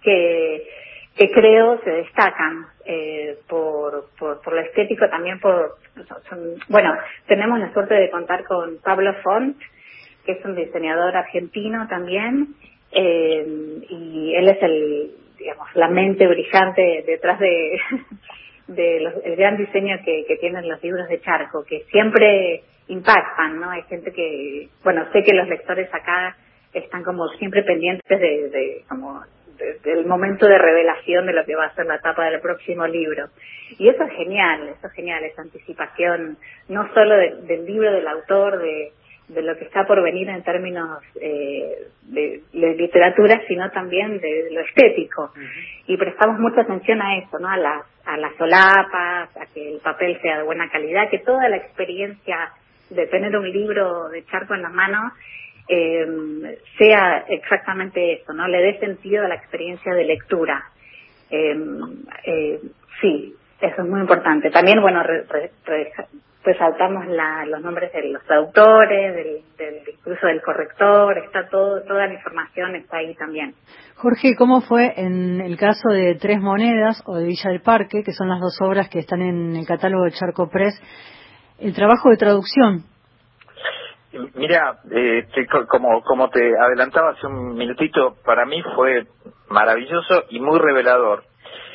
que, que creo se destacan eh, por, por, por lo estético, también por, bueno, tenemos la suerte de contar con Pablo Font, que es un diseñador argentino también, eh, y él es el, digamos, la mente brillante detrás de, <laughs> de los, el gran diseño que, tienen los libros de Charco, que siempre impactan, ¿no? Hay gente que, bueno, sé que los lectores acá están como siempre pendientes de, de como del momento de revelación de lo que va a ser la tapa del próximo libro. Y eso es genial, eso es genial, esa anticipación, no solo del libro, del autor, de, de lo que está por venir en términos eh, de, literatura, sino también de, lo estético. Y prestamos mucha atención a eso, ¿no? A las, a las solapas, a que el papel sea de buena calidad, que toda la experiencia de tener un libro de charco en la mano eh, sea exactamente eso, ¿no? Le dé sentido a la experiencia de lectura. Eh, eh, sí, eso es muy importante. También, bueno, resaltamos la, los nombres de los traductores, del, del, incluso del corrector, está todo, toda la información está ahí también. Jorge, ¿cómo fue en el caso de Tres Monedas o de Villa del Parque, que son las dos obras que están en el catálogo de Charco Press, el trabajo de traducción? Mira, eh, como, como te adelantaba hace un minutito, para mí fue maravilloso y muy revelador.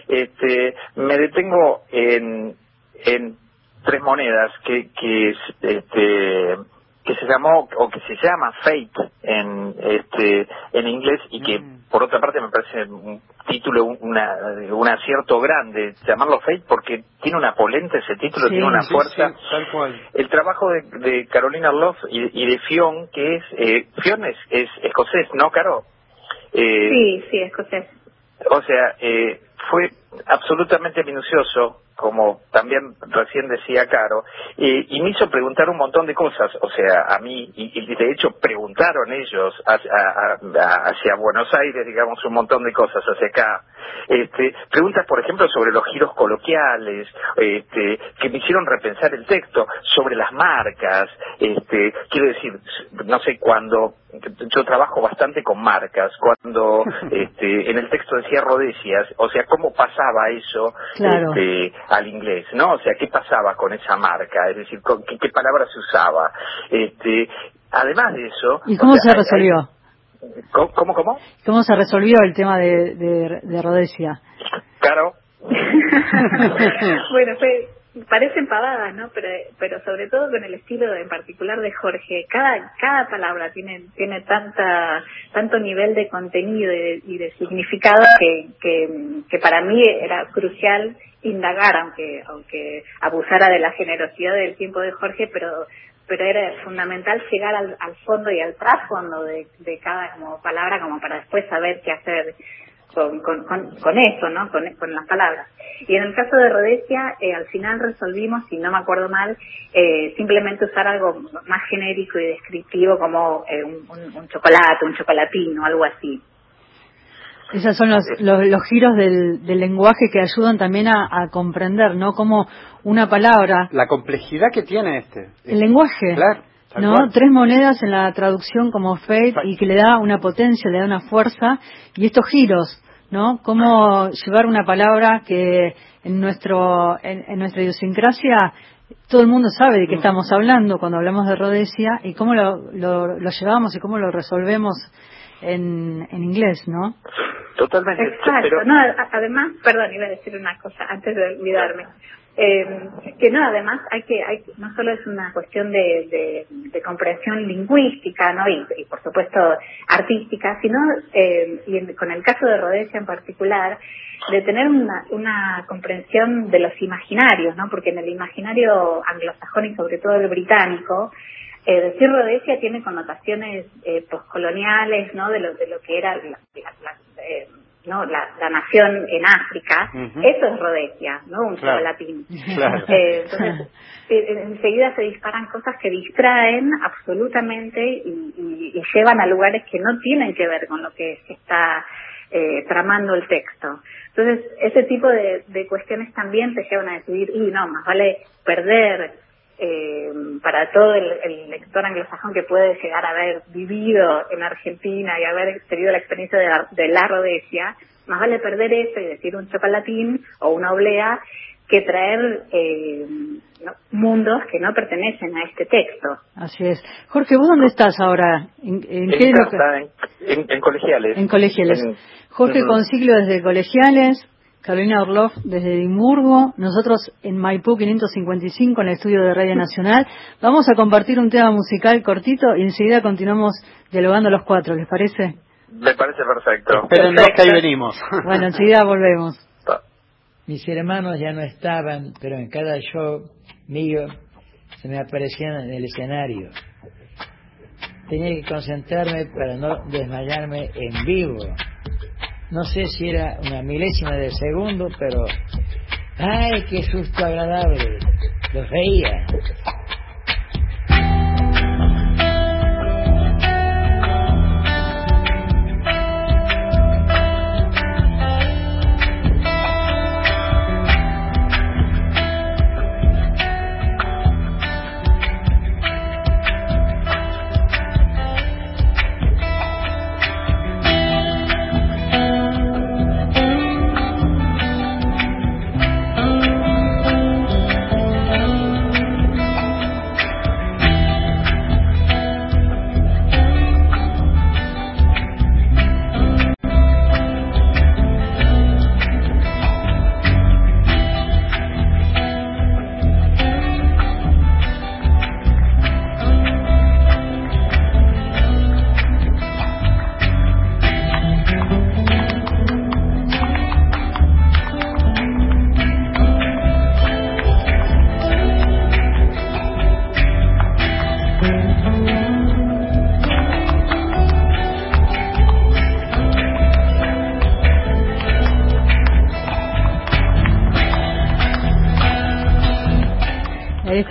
Este, me detengo en, en tres monedas que que este que se llamó o que se llama Fate en este en inglés y que mm. por otra parte me parece un título una, un acierto grande llamarlo Fate porque tiene una polenta ese título tiene una fuerza tal cual. el trabajo de, de Carolina Love y, de Fion que es eh, Fion es, es escocés no Caro eh, sí sí escocés o sea eh, fue absolutamente minucioso como también recién decía Caro, y me hizo preguntar un montón de cosas, o sea, a mí, y, de hecho preguntaron ellos hacia, Buenos Aires, digamos, un montón de cosas hacia acá. Este, preguntas, por ejemplo, sobre los giros coloquiales, este, que me hicieron repensar el texto, sobre las marcas, este, quiero decir, no sé, cuando yo trabajo bastante con marcas, cuando <laughs> este, en el texto decía Rodesias, o sea, cómo pasaba eso este, al inglés, ¿no? O sea, ¿qué pasaba con esa marca? Es decir, ¿qué, qué palabra se usaba? Este, además de eso... ¿Y cómo se resolvió? ¿Cómo, cómo, cómo? se resolvió el tema de, de, de Rodesia? Claro. <laughs> bueno, fue parecen pavadas, ¿no? Pero, pero sobre todo con el estilo en particular de Jorge. Cada, cada palabra tiene, tiene tanta, tanto nivel de contenido y de, significado que, que, que, para mí era crucial indagar, aunque, aunque abusara de la generosidad del tiempo de Jorge, pero pero era fundamental llegar al, al fondo y al trasfondo de, de cada como palabra como para después saber qué hacer con, con, con, eso, ¿no? Con, con, las palabras. Y en el caso de Rodesia, eh, al final resolvimos, si no me acuerdo mal, eh, simplemente usar algo más genérico y descriptivo como eh, un, un, chocolate, un chocolatín o algo así. Esos son los, los, giros del, del, lenguaje que ayudan también a, a, comprender, ¿no? Como una palabra. La complejidad que tiene este. El lenguaje. Claro. ¿No? Tres monedas en la traducción como fate y que le da una potencia, le da una fuerza y estos giros ¿no? Cómo llevar una palabra que en nuestro en, nuestra idiosincrasia todo el mundo sabe de qué estamos hablando cuando hablamos de Rhodesia y cómo lo, lo, llevamos y cómo lo resolvemos en, en inglés, ¿no? Totalmente. Exacto. No, además, perdón, iba a decir una cosa antes de olvidarme. Eh, que no, además hay que, hay, no solo es una cuestión de, de, comprensión lingüística, ¿no? Y, por supuesto artística, sino, eh, y con el caso de Rhodesia en particular, de tener una, una comprensión de los imaginarios, ¿no? Porque en el imaginario anglosajón y sobre todo el británico, eh, decir Rhodesia tiene connotaciones eh, postcoloniales, ¿no? De lo, de lo que era la, eh, ¿no? La, nación en África, eso es Rhodesia, ¿no? Un claro. latín. Eh, entonces, eh, enseguida se disparan cosas que distraen absolutamente y, y, llevan a lugares que no tienen que ver con lo que se está eh, tramando el texto. Entonces, ese tipo de, de cuestiones también te llevan a decidir, y no, más vale perder eh, para todo el, lector anglosajón que puede llegar a haber vivido en Argentina y haber tenido la experiencia de la, de la Rhodesia, más vale perder eso y decir un chocolatín o una oblea que traer eh, mundos que no pertenecen a este texto. Así es. Jorge, ¿vos dónde estás ahora? ¿En, qué en, colegiales. En colegiales. Jorge Consiglio desde colegiales, Carolina Orloff desde Edimburgo, nosotros en Maipú 555 en el estudio de Radio Nacional. Vamos a compartir un tema musical cortito y enseguida continuamos dialogando los cuatro, ¿les parece? Me parece perfecto. Pero no, que ahí venimos. Bueno, enseguida volvemos. Mis hermanos ya no estaban, pero en cada show mío se me aparecían en el escenario. Tenía que concentrarme para no desmayarme en vivo no sé si era una milésima de segundo, pero ¡ay, qué susto agradable! Los veía.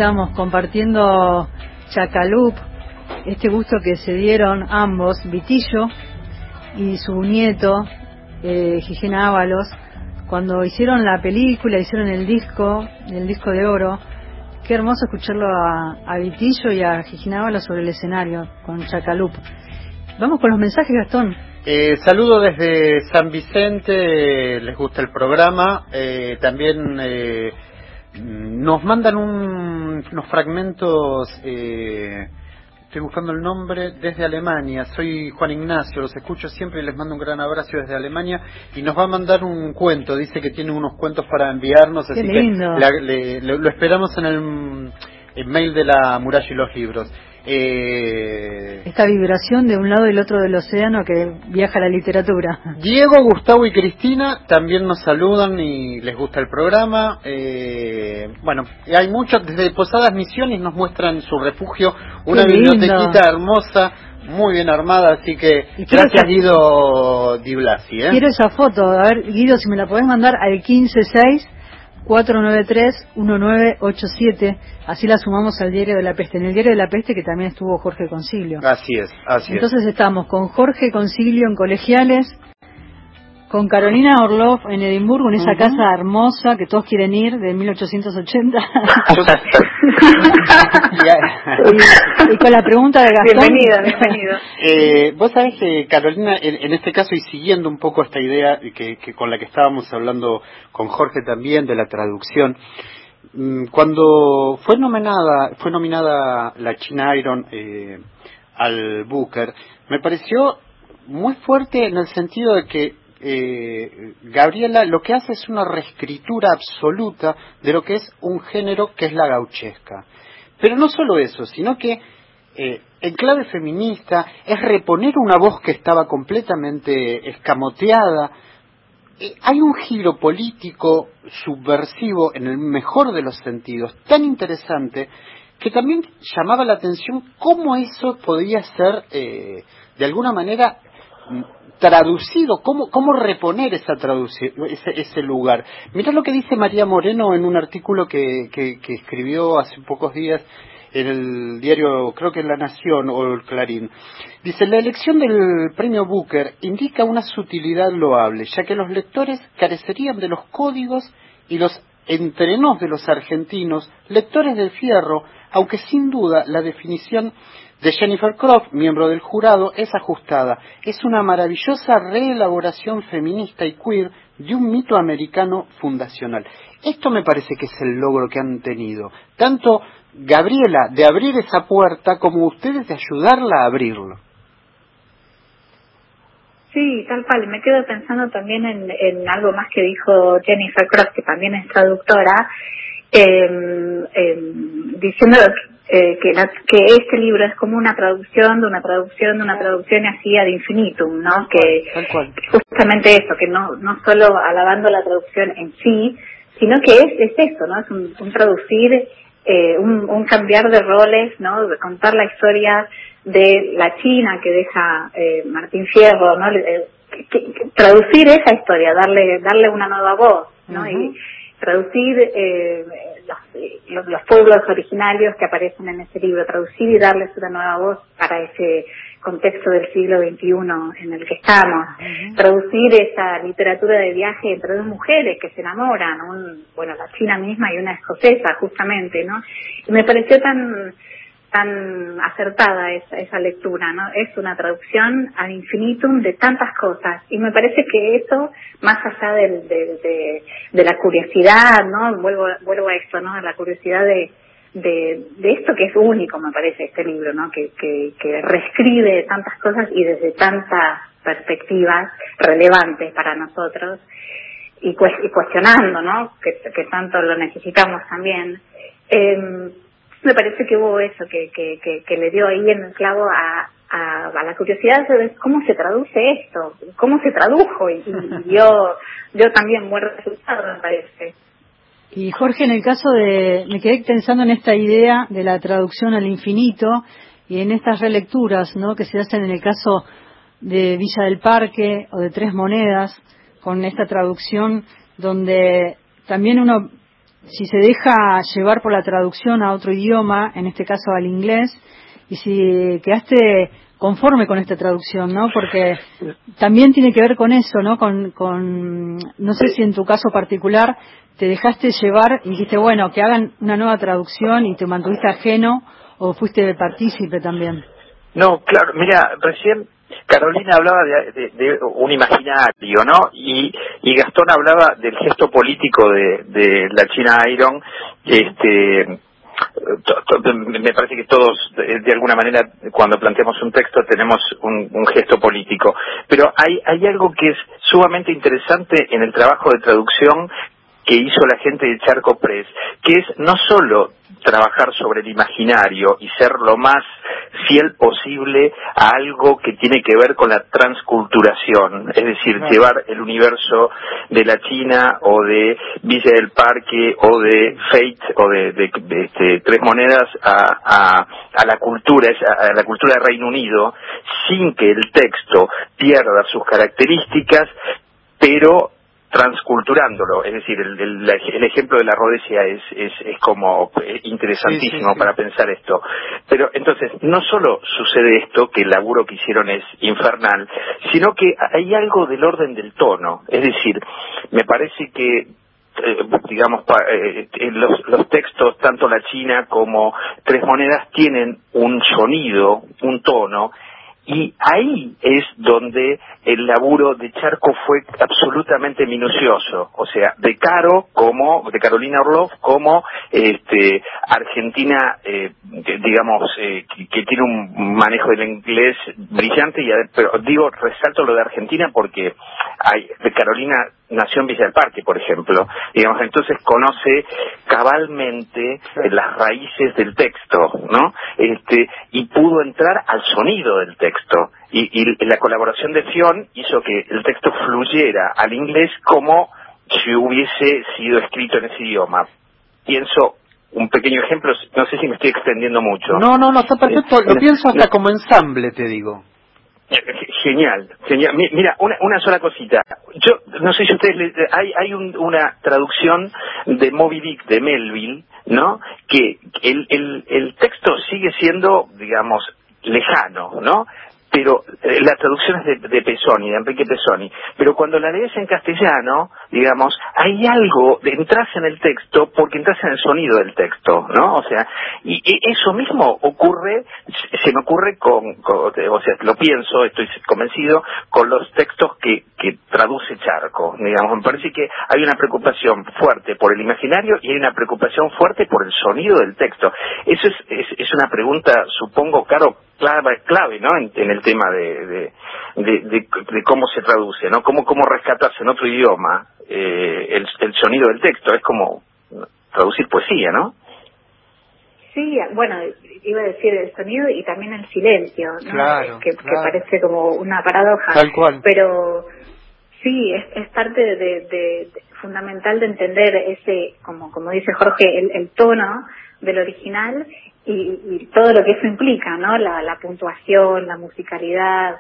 Estábamos compartiendo Chacalup, este gusto que se dieron ambos, Vitillo y su nieto, eh, Ábalos, cuando hicieron la película, hicieron el disco, el disco de oro. Qué hermoso escucharlo a, Vitillo y a Gigena Ábalos sobre el escenario con Chacalup. Vamos con los mensajes, Gastón. Eh, saludo desde San Vicente, les gusta el programa. Eh, también eh, nos mandan unos fragmentos, eh, estoy buscando el nombre, desde Alemania. Soy Juan Ignacio, los escucho siempre y les mando un gran abrazo desde Alemania. Y nos va a mandar un cuento, dice que tiene unos cuentos para enviarnos, así que lo esperamos en el mail de la muralla y los libros. Eh, Esta vibración de un lado y el otro del océano que viaja la literatura. Diego, Gustavo y Cristina también nos saludan y les gusta el programa. Eh, bueno, hay muchos, desde Posadas Misiones nos muestran su refugio, una bibliotequita hermosa, muy bien armada, así que gracias Guido Di Blasi. ¿eh? Quiero esa foto, a ver Guido, si me la podés mandar al 156 493-1987. Así la sumamos al Diario de la Peste. En el Diario de la Peste que también estuvo Jorge Concilio. Así es, así Entonces estamos con Jorge Concilio en Colegiales, con Carolina Orloff en Edimburgo, en esa casa hermosa que todos quieren ir, de 1880. <laughs> y, con la pregunta de Gastón. Bienvenida, bienvenido. <laughs> Eh, vos sabés que, Carolina, en, este caso, y siguiendo un poco esta idea que, con la que estábamos hablando con Jorge también, de la traducción, mm, cuando fue nominada, fue nominada la China Iron eh, al Booker, me pareció muy fuerte en el sentido de que eh, Gabriela lo que hace es una reescritura absoluta de lo que es un género que es la gauchesca. Pero no solo eso, sino que eh, en clave feminista es reponer una voz que estaba completamente escamoteada. Eh, hay un giro político subversivo en el mejor de los sentidos, tan interesante que también llamaba la atención cómo eso podía ser eh, de alguna manera traducido, cómo, cómo reponer esa ese, ese, lugar. Mira lo que dice María Moreno en un artículo que, que, escribió hace pocos días en el diario, creo que en La Nación o el Clarín. Dice, la elección del premio Booker indica una sutilidad loable, ya que los lectores carecerían de los códigos y los entrenos de los argentinos, lectores del fierro, aunque sin duda la definición de Jennifer Croft, miembro del jurado, es ajustada. Es una maravillosa reelaboración feminista y queer de un mito americano fundacional. Esto me parece que es el logro que han tenido, tanto Gabriela de abrir esa puerta como ustedes de ayudarla a abrirlo. Sí, tal cual. Me quedo pensando también en, algo más que dijo Jennifer Cross, que también es traductora, diciendo eh, que, que este libro es como una traducción de una traducción de una traducción así ad infinitum, ¿no? Que, justamente eso, que no, no solo alabando la traducción en sí, sino que es, es eso, ¿no? Es un traducir eh, un, un, cambiar de roles, ¿no? De contar la historia de la China que deja eh, Martín Fierro, ¿no? Eh, traducir esa historia, darle darle una nueva voz, ¿no? Y traducir eh, los, los, pueblos originarios que aparecen en ese libro, traducir y darles una nueva voz para ese contexto del siglo XXI en el que estamos, traducir esa literatura de viaje entre dos mujeres que se enamoran, un, bueno, la china misma y una escocesa justamente, ¿no? Y me pareció tan tan acertada esa, esa lectura, ¿no? Es una traducción al infinitum de tantas cosas y me parece que eso, más allá del, de, de, la curiosidad, ¿no? Vuelvo, vuelvo a esto, ¿no? A la curiosidad de, de, esto que es único, me parece, este libro, ¿no? Que, que, que reescribe tantas cosas y desde tantas perspectivas relevantes para nosotros y, cuestionando, ¿no? Que, que tanto lo necesitamos también. Eh, me parece que hubo eso, que, que, que, le dio ahí en el clavo a, a, la curiosidad de cómo se traduce esto, cómo se tradujo y, yo, yo también muero resultado, me parece. Y Jorge, en el caso de, me quedé pensando en esta idea de la traducción al infinito y en estas relecturas, ¿no? Que se hacen en el caso de Villa del Parque o de Tres Monedas, con esta traducción donde también uno, si se deja llevar por la traducción a otro idioma, en este caso al inglés, y si quedaste conforme con esta traducción, ¿no? Porque también tiene que ver con eso, ¿no? Con, con, no sé si en tu caso particular te dejaste llevar y dijiste, bueno, que hagan una nueva traducción y te mantuviste ajeno o fuiste partícipe también. No, claro, mira, recién Carolina hablaba de, un imaginario, ¿no? Y, y Gastón hablaba del gesto político de, la China Iron, este me parece que todos, de alguna manera, cuando planteamos un texto tenemos un, gesto político. Pero hay, hay algo que es sumamente interesante en el trabajo de traducción que hizo la gente de Charco Press, que es no solo trabajar sobre el imaginario y ser lo más fiel posible a algo que tiene que ver con la transculturación, es decir, llevar el universo de la China o de Villa del Parque o de Fate o de, este, Tres Monedas a, a la cultura, a la cultura del Reino Unido, sin que el texto pierda sus características, pero transculturándolo, es decir, el, el, ejemplo de la Rhodesia es, es, es como eh, interesantísimo para pensar esto. Pero entonces, no solo sucede esto, que el laburo que hicieron es infernal, sino que hay algo del orden del tono, es decir, me parece que eh, digamos, eh, los, los textos, tanto la China como Tres Monedas, tienen un sonido, un tono, y ahí es donde el laburo de Charco fue absolutamente minucioso, o sea, de Caro como, de Carolina Orlov como este, Argentina, eh, digamos, eh, que, tiene un manejo del inglés brillante, y, pero digo, resalto lo de Argentina porque hay, Carolina nació en Villa del Parque, por ejemplo, digamos, entonces conoce cabalmente las raíces del texto, ¿no? Este, y pudo entrar al sonido del texto. Y, y la colaboración de Fion hizo que el texto fluyera al inglés como si hubiese sido escrito en ese idioma. Pienso, un pequeño ejemplo, no sé si me estoy extendiendo mucho. No, no, no, está perfecto. Lo pienso hasta como ensamble, te digo. Genial, genial. Mira, una, una sola cosita. Yo no sé si ustedes hay hay una traducción de Moby Dick de Melville, ¿no? Que el el el texto sigue siendo, digamos, lejano, ¿no? Pero eh, la traducción es de, de, Pesoni, de Enrique Pesoni, pero cuando la lees en castellano, digamos, hay algo, de, entras en el texto porque entras en el sonido del texto, ¿no? O sea, y, eso mismo ocurre, se me ocurre con, o sea, lo pienso, estoy convencido, con los textos que, que traduce Charco, digamos, me parece que hay una preocupación fuerte por el imaginario y hay una preocupación fuerte por el sonido del texto. Eso es, es, es una pregunta, supongo, claro, clave, clave ¿no? En, el tema de, de, cómo se traduce, ¿no? Cómo, cómo rescatarse en otro idioma eh, el, el sonido del texto. Es como traducir poesía, ¿no? Sí, bueno, iba a decir el sonido y también el silencio, ¿no? que, parece como una paradoja. Tal cual. Pero sí, es, es parte de, fundamental de entender ese, como, como dice Jorge, el, el tono del original y, todo lo que eso implica, ¿no? La, puntuación, la musicalidad,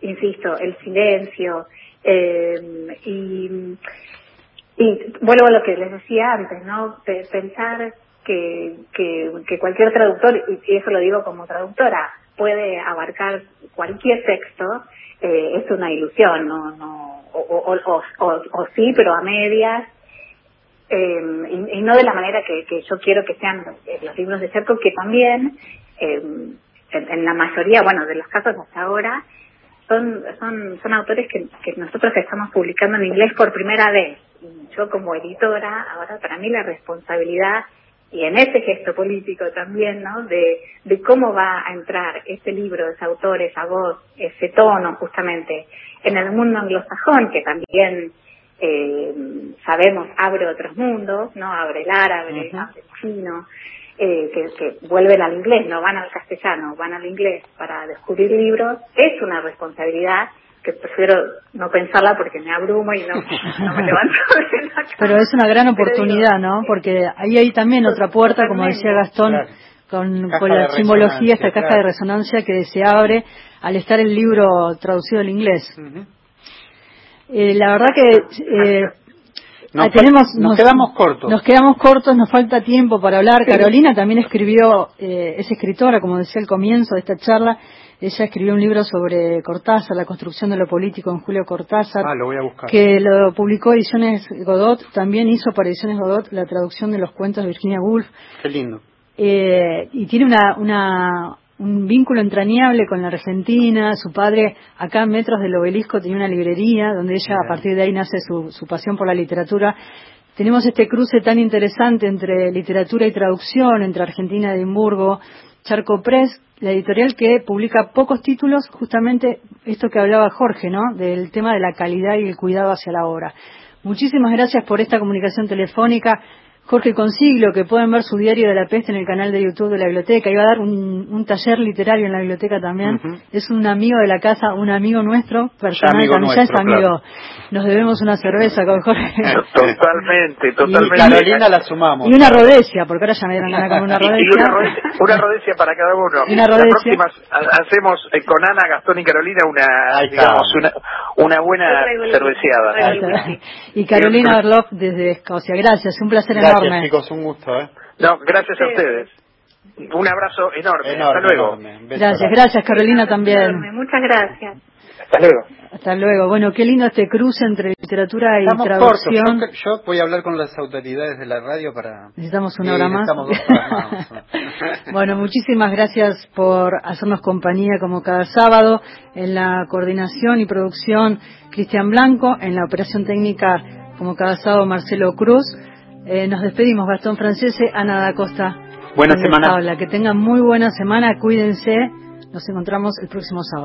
insisto, el silencio. Eh, y, y vuelvo a lo que les decía antes, ¿no? pensar que, que, cualquier traductor, y eso lo digo como traductora, puede abarcar cualquier texto, eh, es una ilusión, no, no, o, o, o, sí, pero a medias, eh, y, no de la manera que, que, yo quiero que sean los libros de Cerco, que también, eh, en, la mayoría, bueno, de los casos hasta ahora, son, son, son autores que, que nosotros estamos publicando en inglés por primera vez. Y yo como editora, ahora para mí la responsabilidad y en ese gesto político también, ¿no? De, de cómo va a entrar ese libro, ese autor, esa voz, ese tono justamente en el mundo anglosajón, que también eh, sabemos abre otros mundos, ¿no? Abre el árabe, abre el chino, eh, que, que, vuelven al inglés, no van al castellano, van al inglés para descubrir libros, es una responsabilidad que prefiero no pensarla porque me abrumo y no, me <laughs> levanto Pero es una gran oportunidad, ¿no? Porque ahí hay también otra puerta, como decía Gastón, con, con la simbología, esta caja de resonancia que se abre al estar el libro traducido al inglés. Eh, la verdad que eh, nos, tenemos, nos, quedamos cortos. Nos quedamos cortos, nos falta tiempo para hablar. Carolina también escribió, eh, es escritora, como decía al comienzo de esta charla, ella escribió un libro sobre Cortázar, la construcción de lo político en Julio Cortázar, ah, lo voy a buscar. que lo publicó Ediciones Godot, también hizo para Ediciones Godot la traducción de los cuentos de Virginia Woolf. Qué lindo. Eh, y tiene una, una, un vínculo entrañable con la Argentina. Su padre, acá en metros del obelisco, tenía una librería donde ella, a partir de ahí, nace su, su pasión por la literatura. Tenemos este cruce tan interesante entre literatura y traducción, entre Argentina y Edimburgo. Charco Press, la editorial que publica pocos títulos, justamente esto que hablaba Jorge, ¿no? Del tema de la calidad y el cuidado hacia la obra. Muchísimas gracias por esta comunicación telefónica. Jorge Consiglo, que pueden ver su diario de la peste en el canal de YouTube de la biblioteca. Iba a dar un, taller literario en la biblioteca también. Es un amigo de la casa, un amigo nuestro, personal también, ya es amigo. Nos debemos una cerveza con Jorge. Totalmente, <laughs> totalmente. Y Carolina la sumamos. Y una rodecia, porque ahora ya me dieron ganas con una <laughs> rodecia. una, rodecia para cada uno. Una rodecia. La próxima hacemos eh, con Ana, Gastón y Carolina una, digamos, una, una buena cerveceada. y Carolina Berloff desde Escocia. Gracias, un placer enorme. Gracias, chicos, un gusto. ¿eh? No, gracias a ustedes. Un abrazo enorme. Hasta luego. Gracias, gracias Carolina también. Muchas gracias. Hasta luego. Hasta luego. Bueno, qué lindo este cruce entre literatura y traducción. Yo, voy a hablar con las autoridades de la radio para... Necesitamos una hora más. <laughs> bueno, muchísimas gracias por hacernos compañía como cada sábado en la coordinación y producción Cristian Blanco, en la operación técnica como cada sábado Marcelo Cruz. Eh, nos despedimos, Gastón Francese, Ana da Costa. Buena semana. Que tengan muy buena semana, cuídense. Nos encontramos el próximo sábado.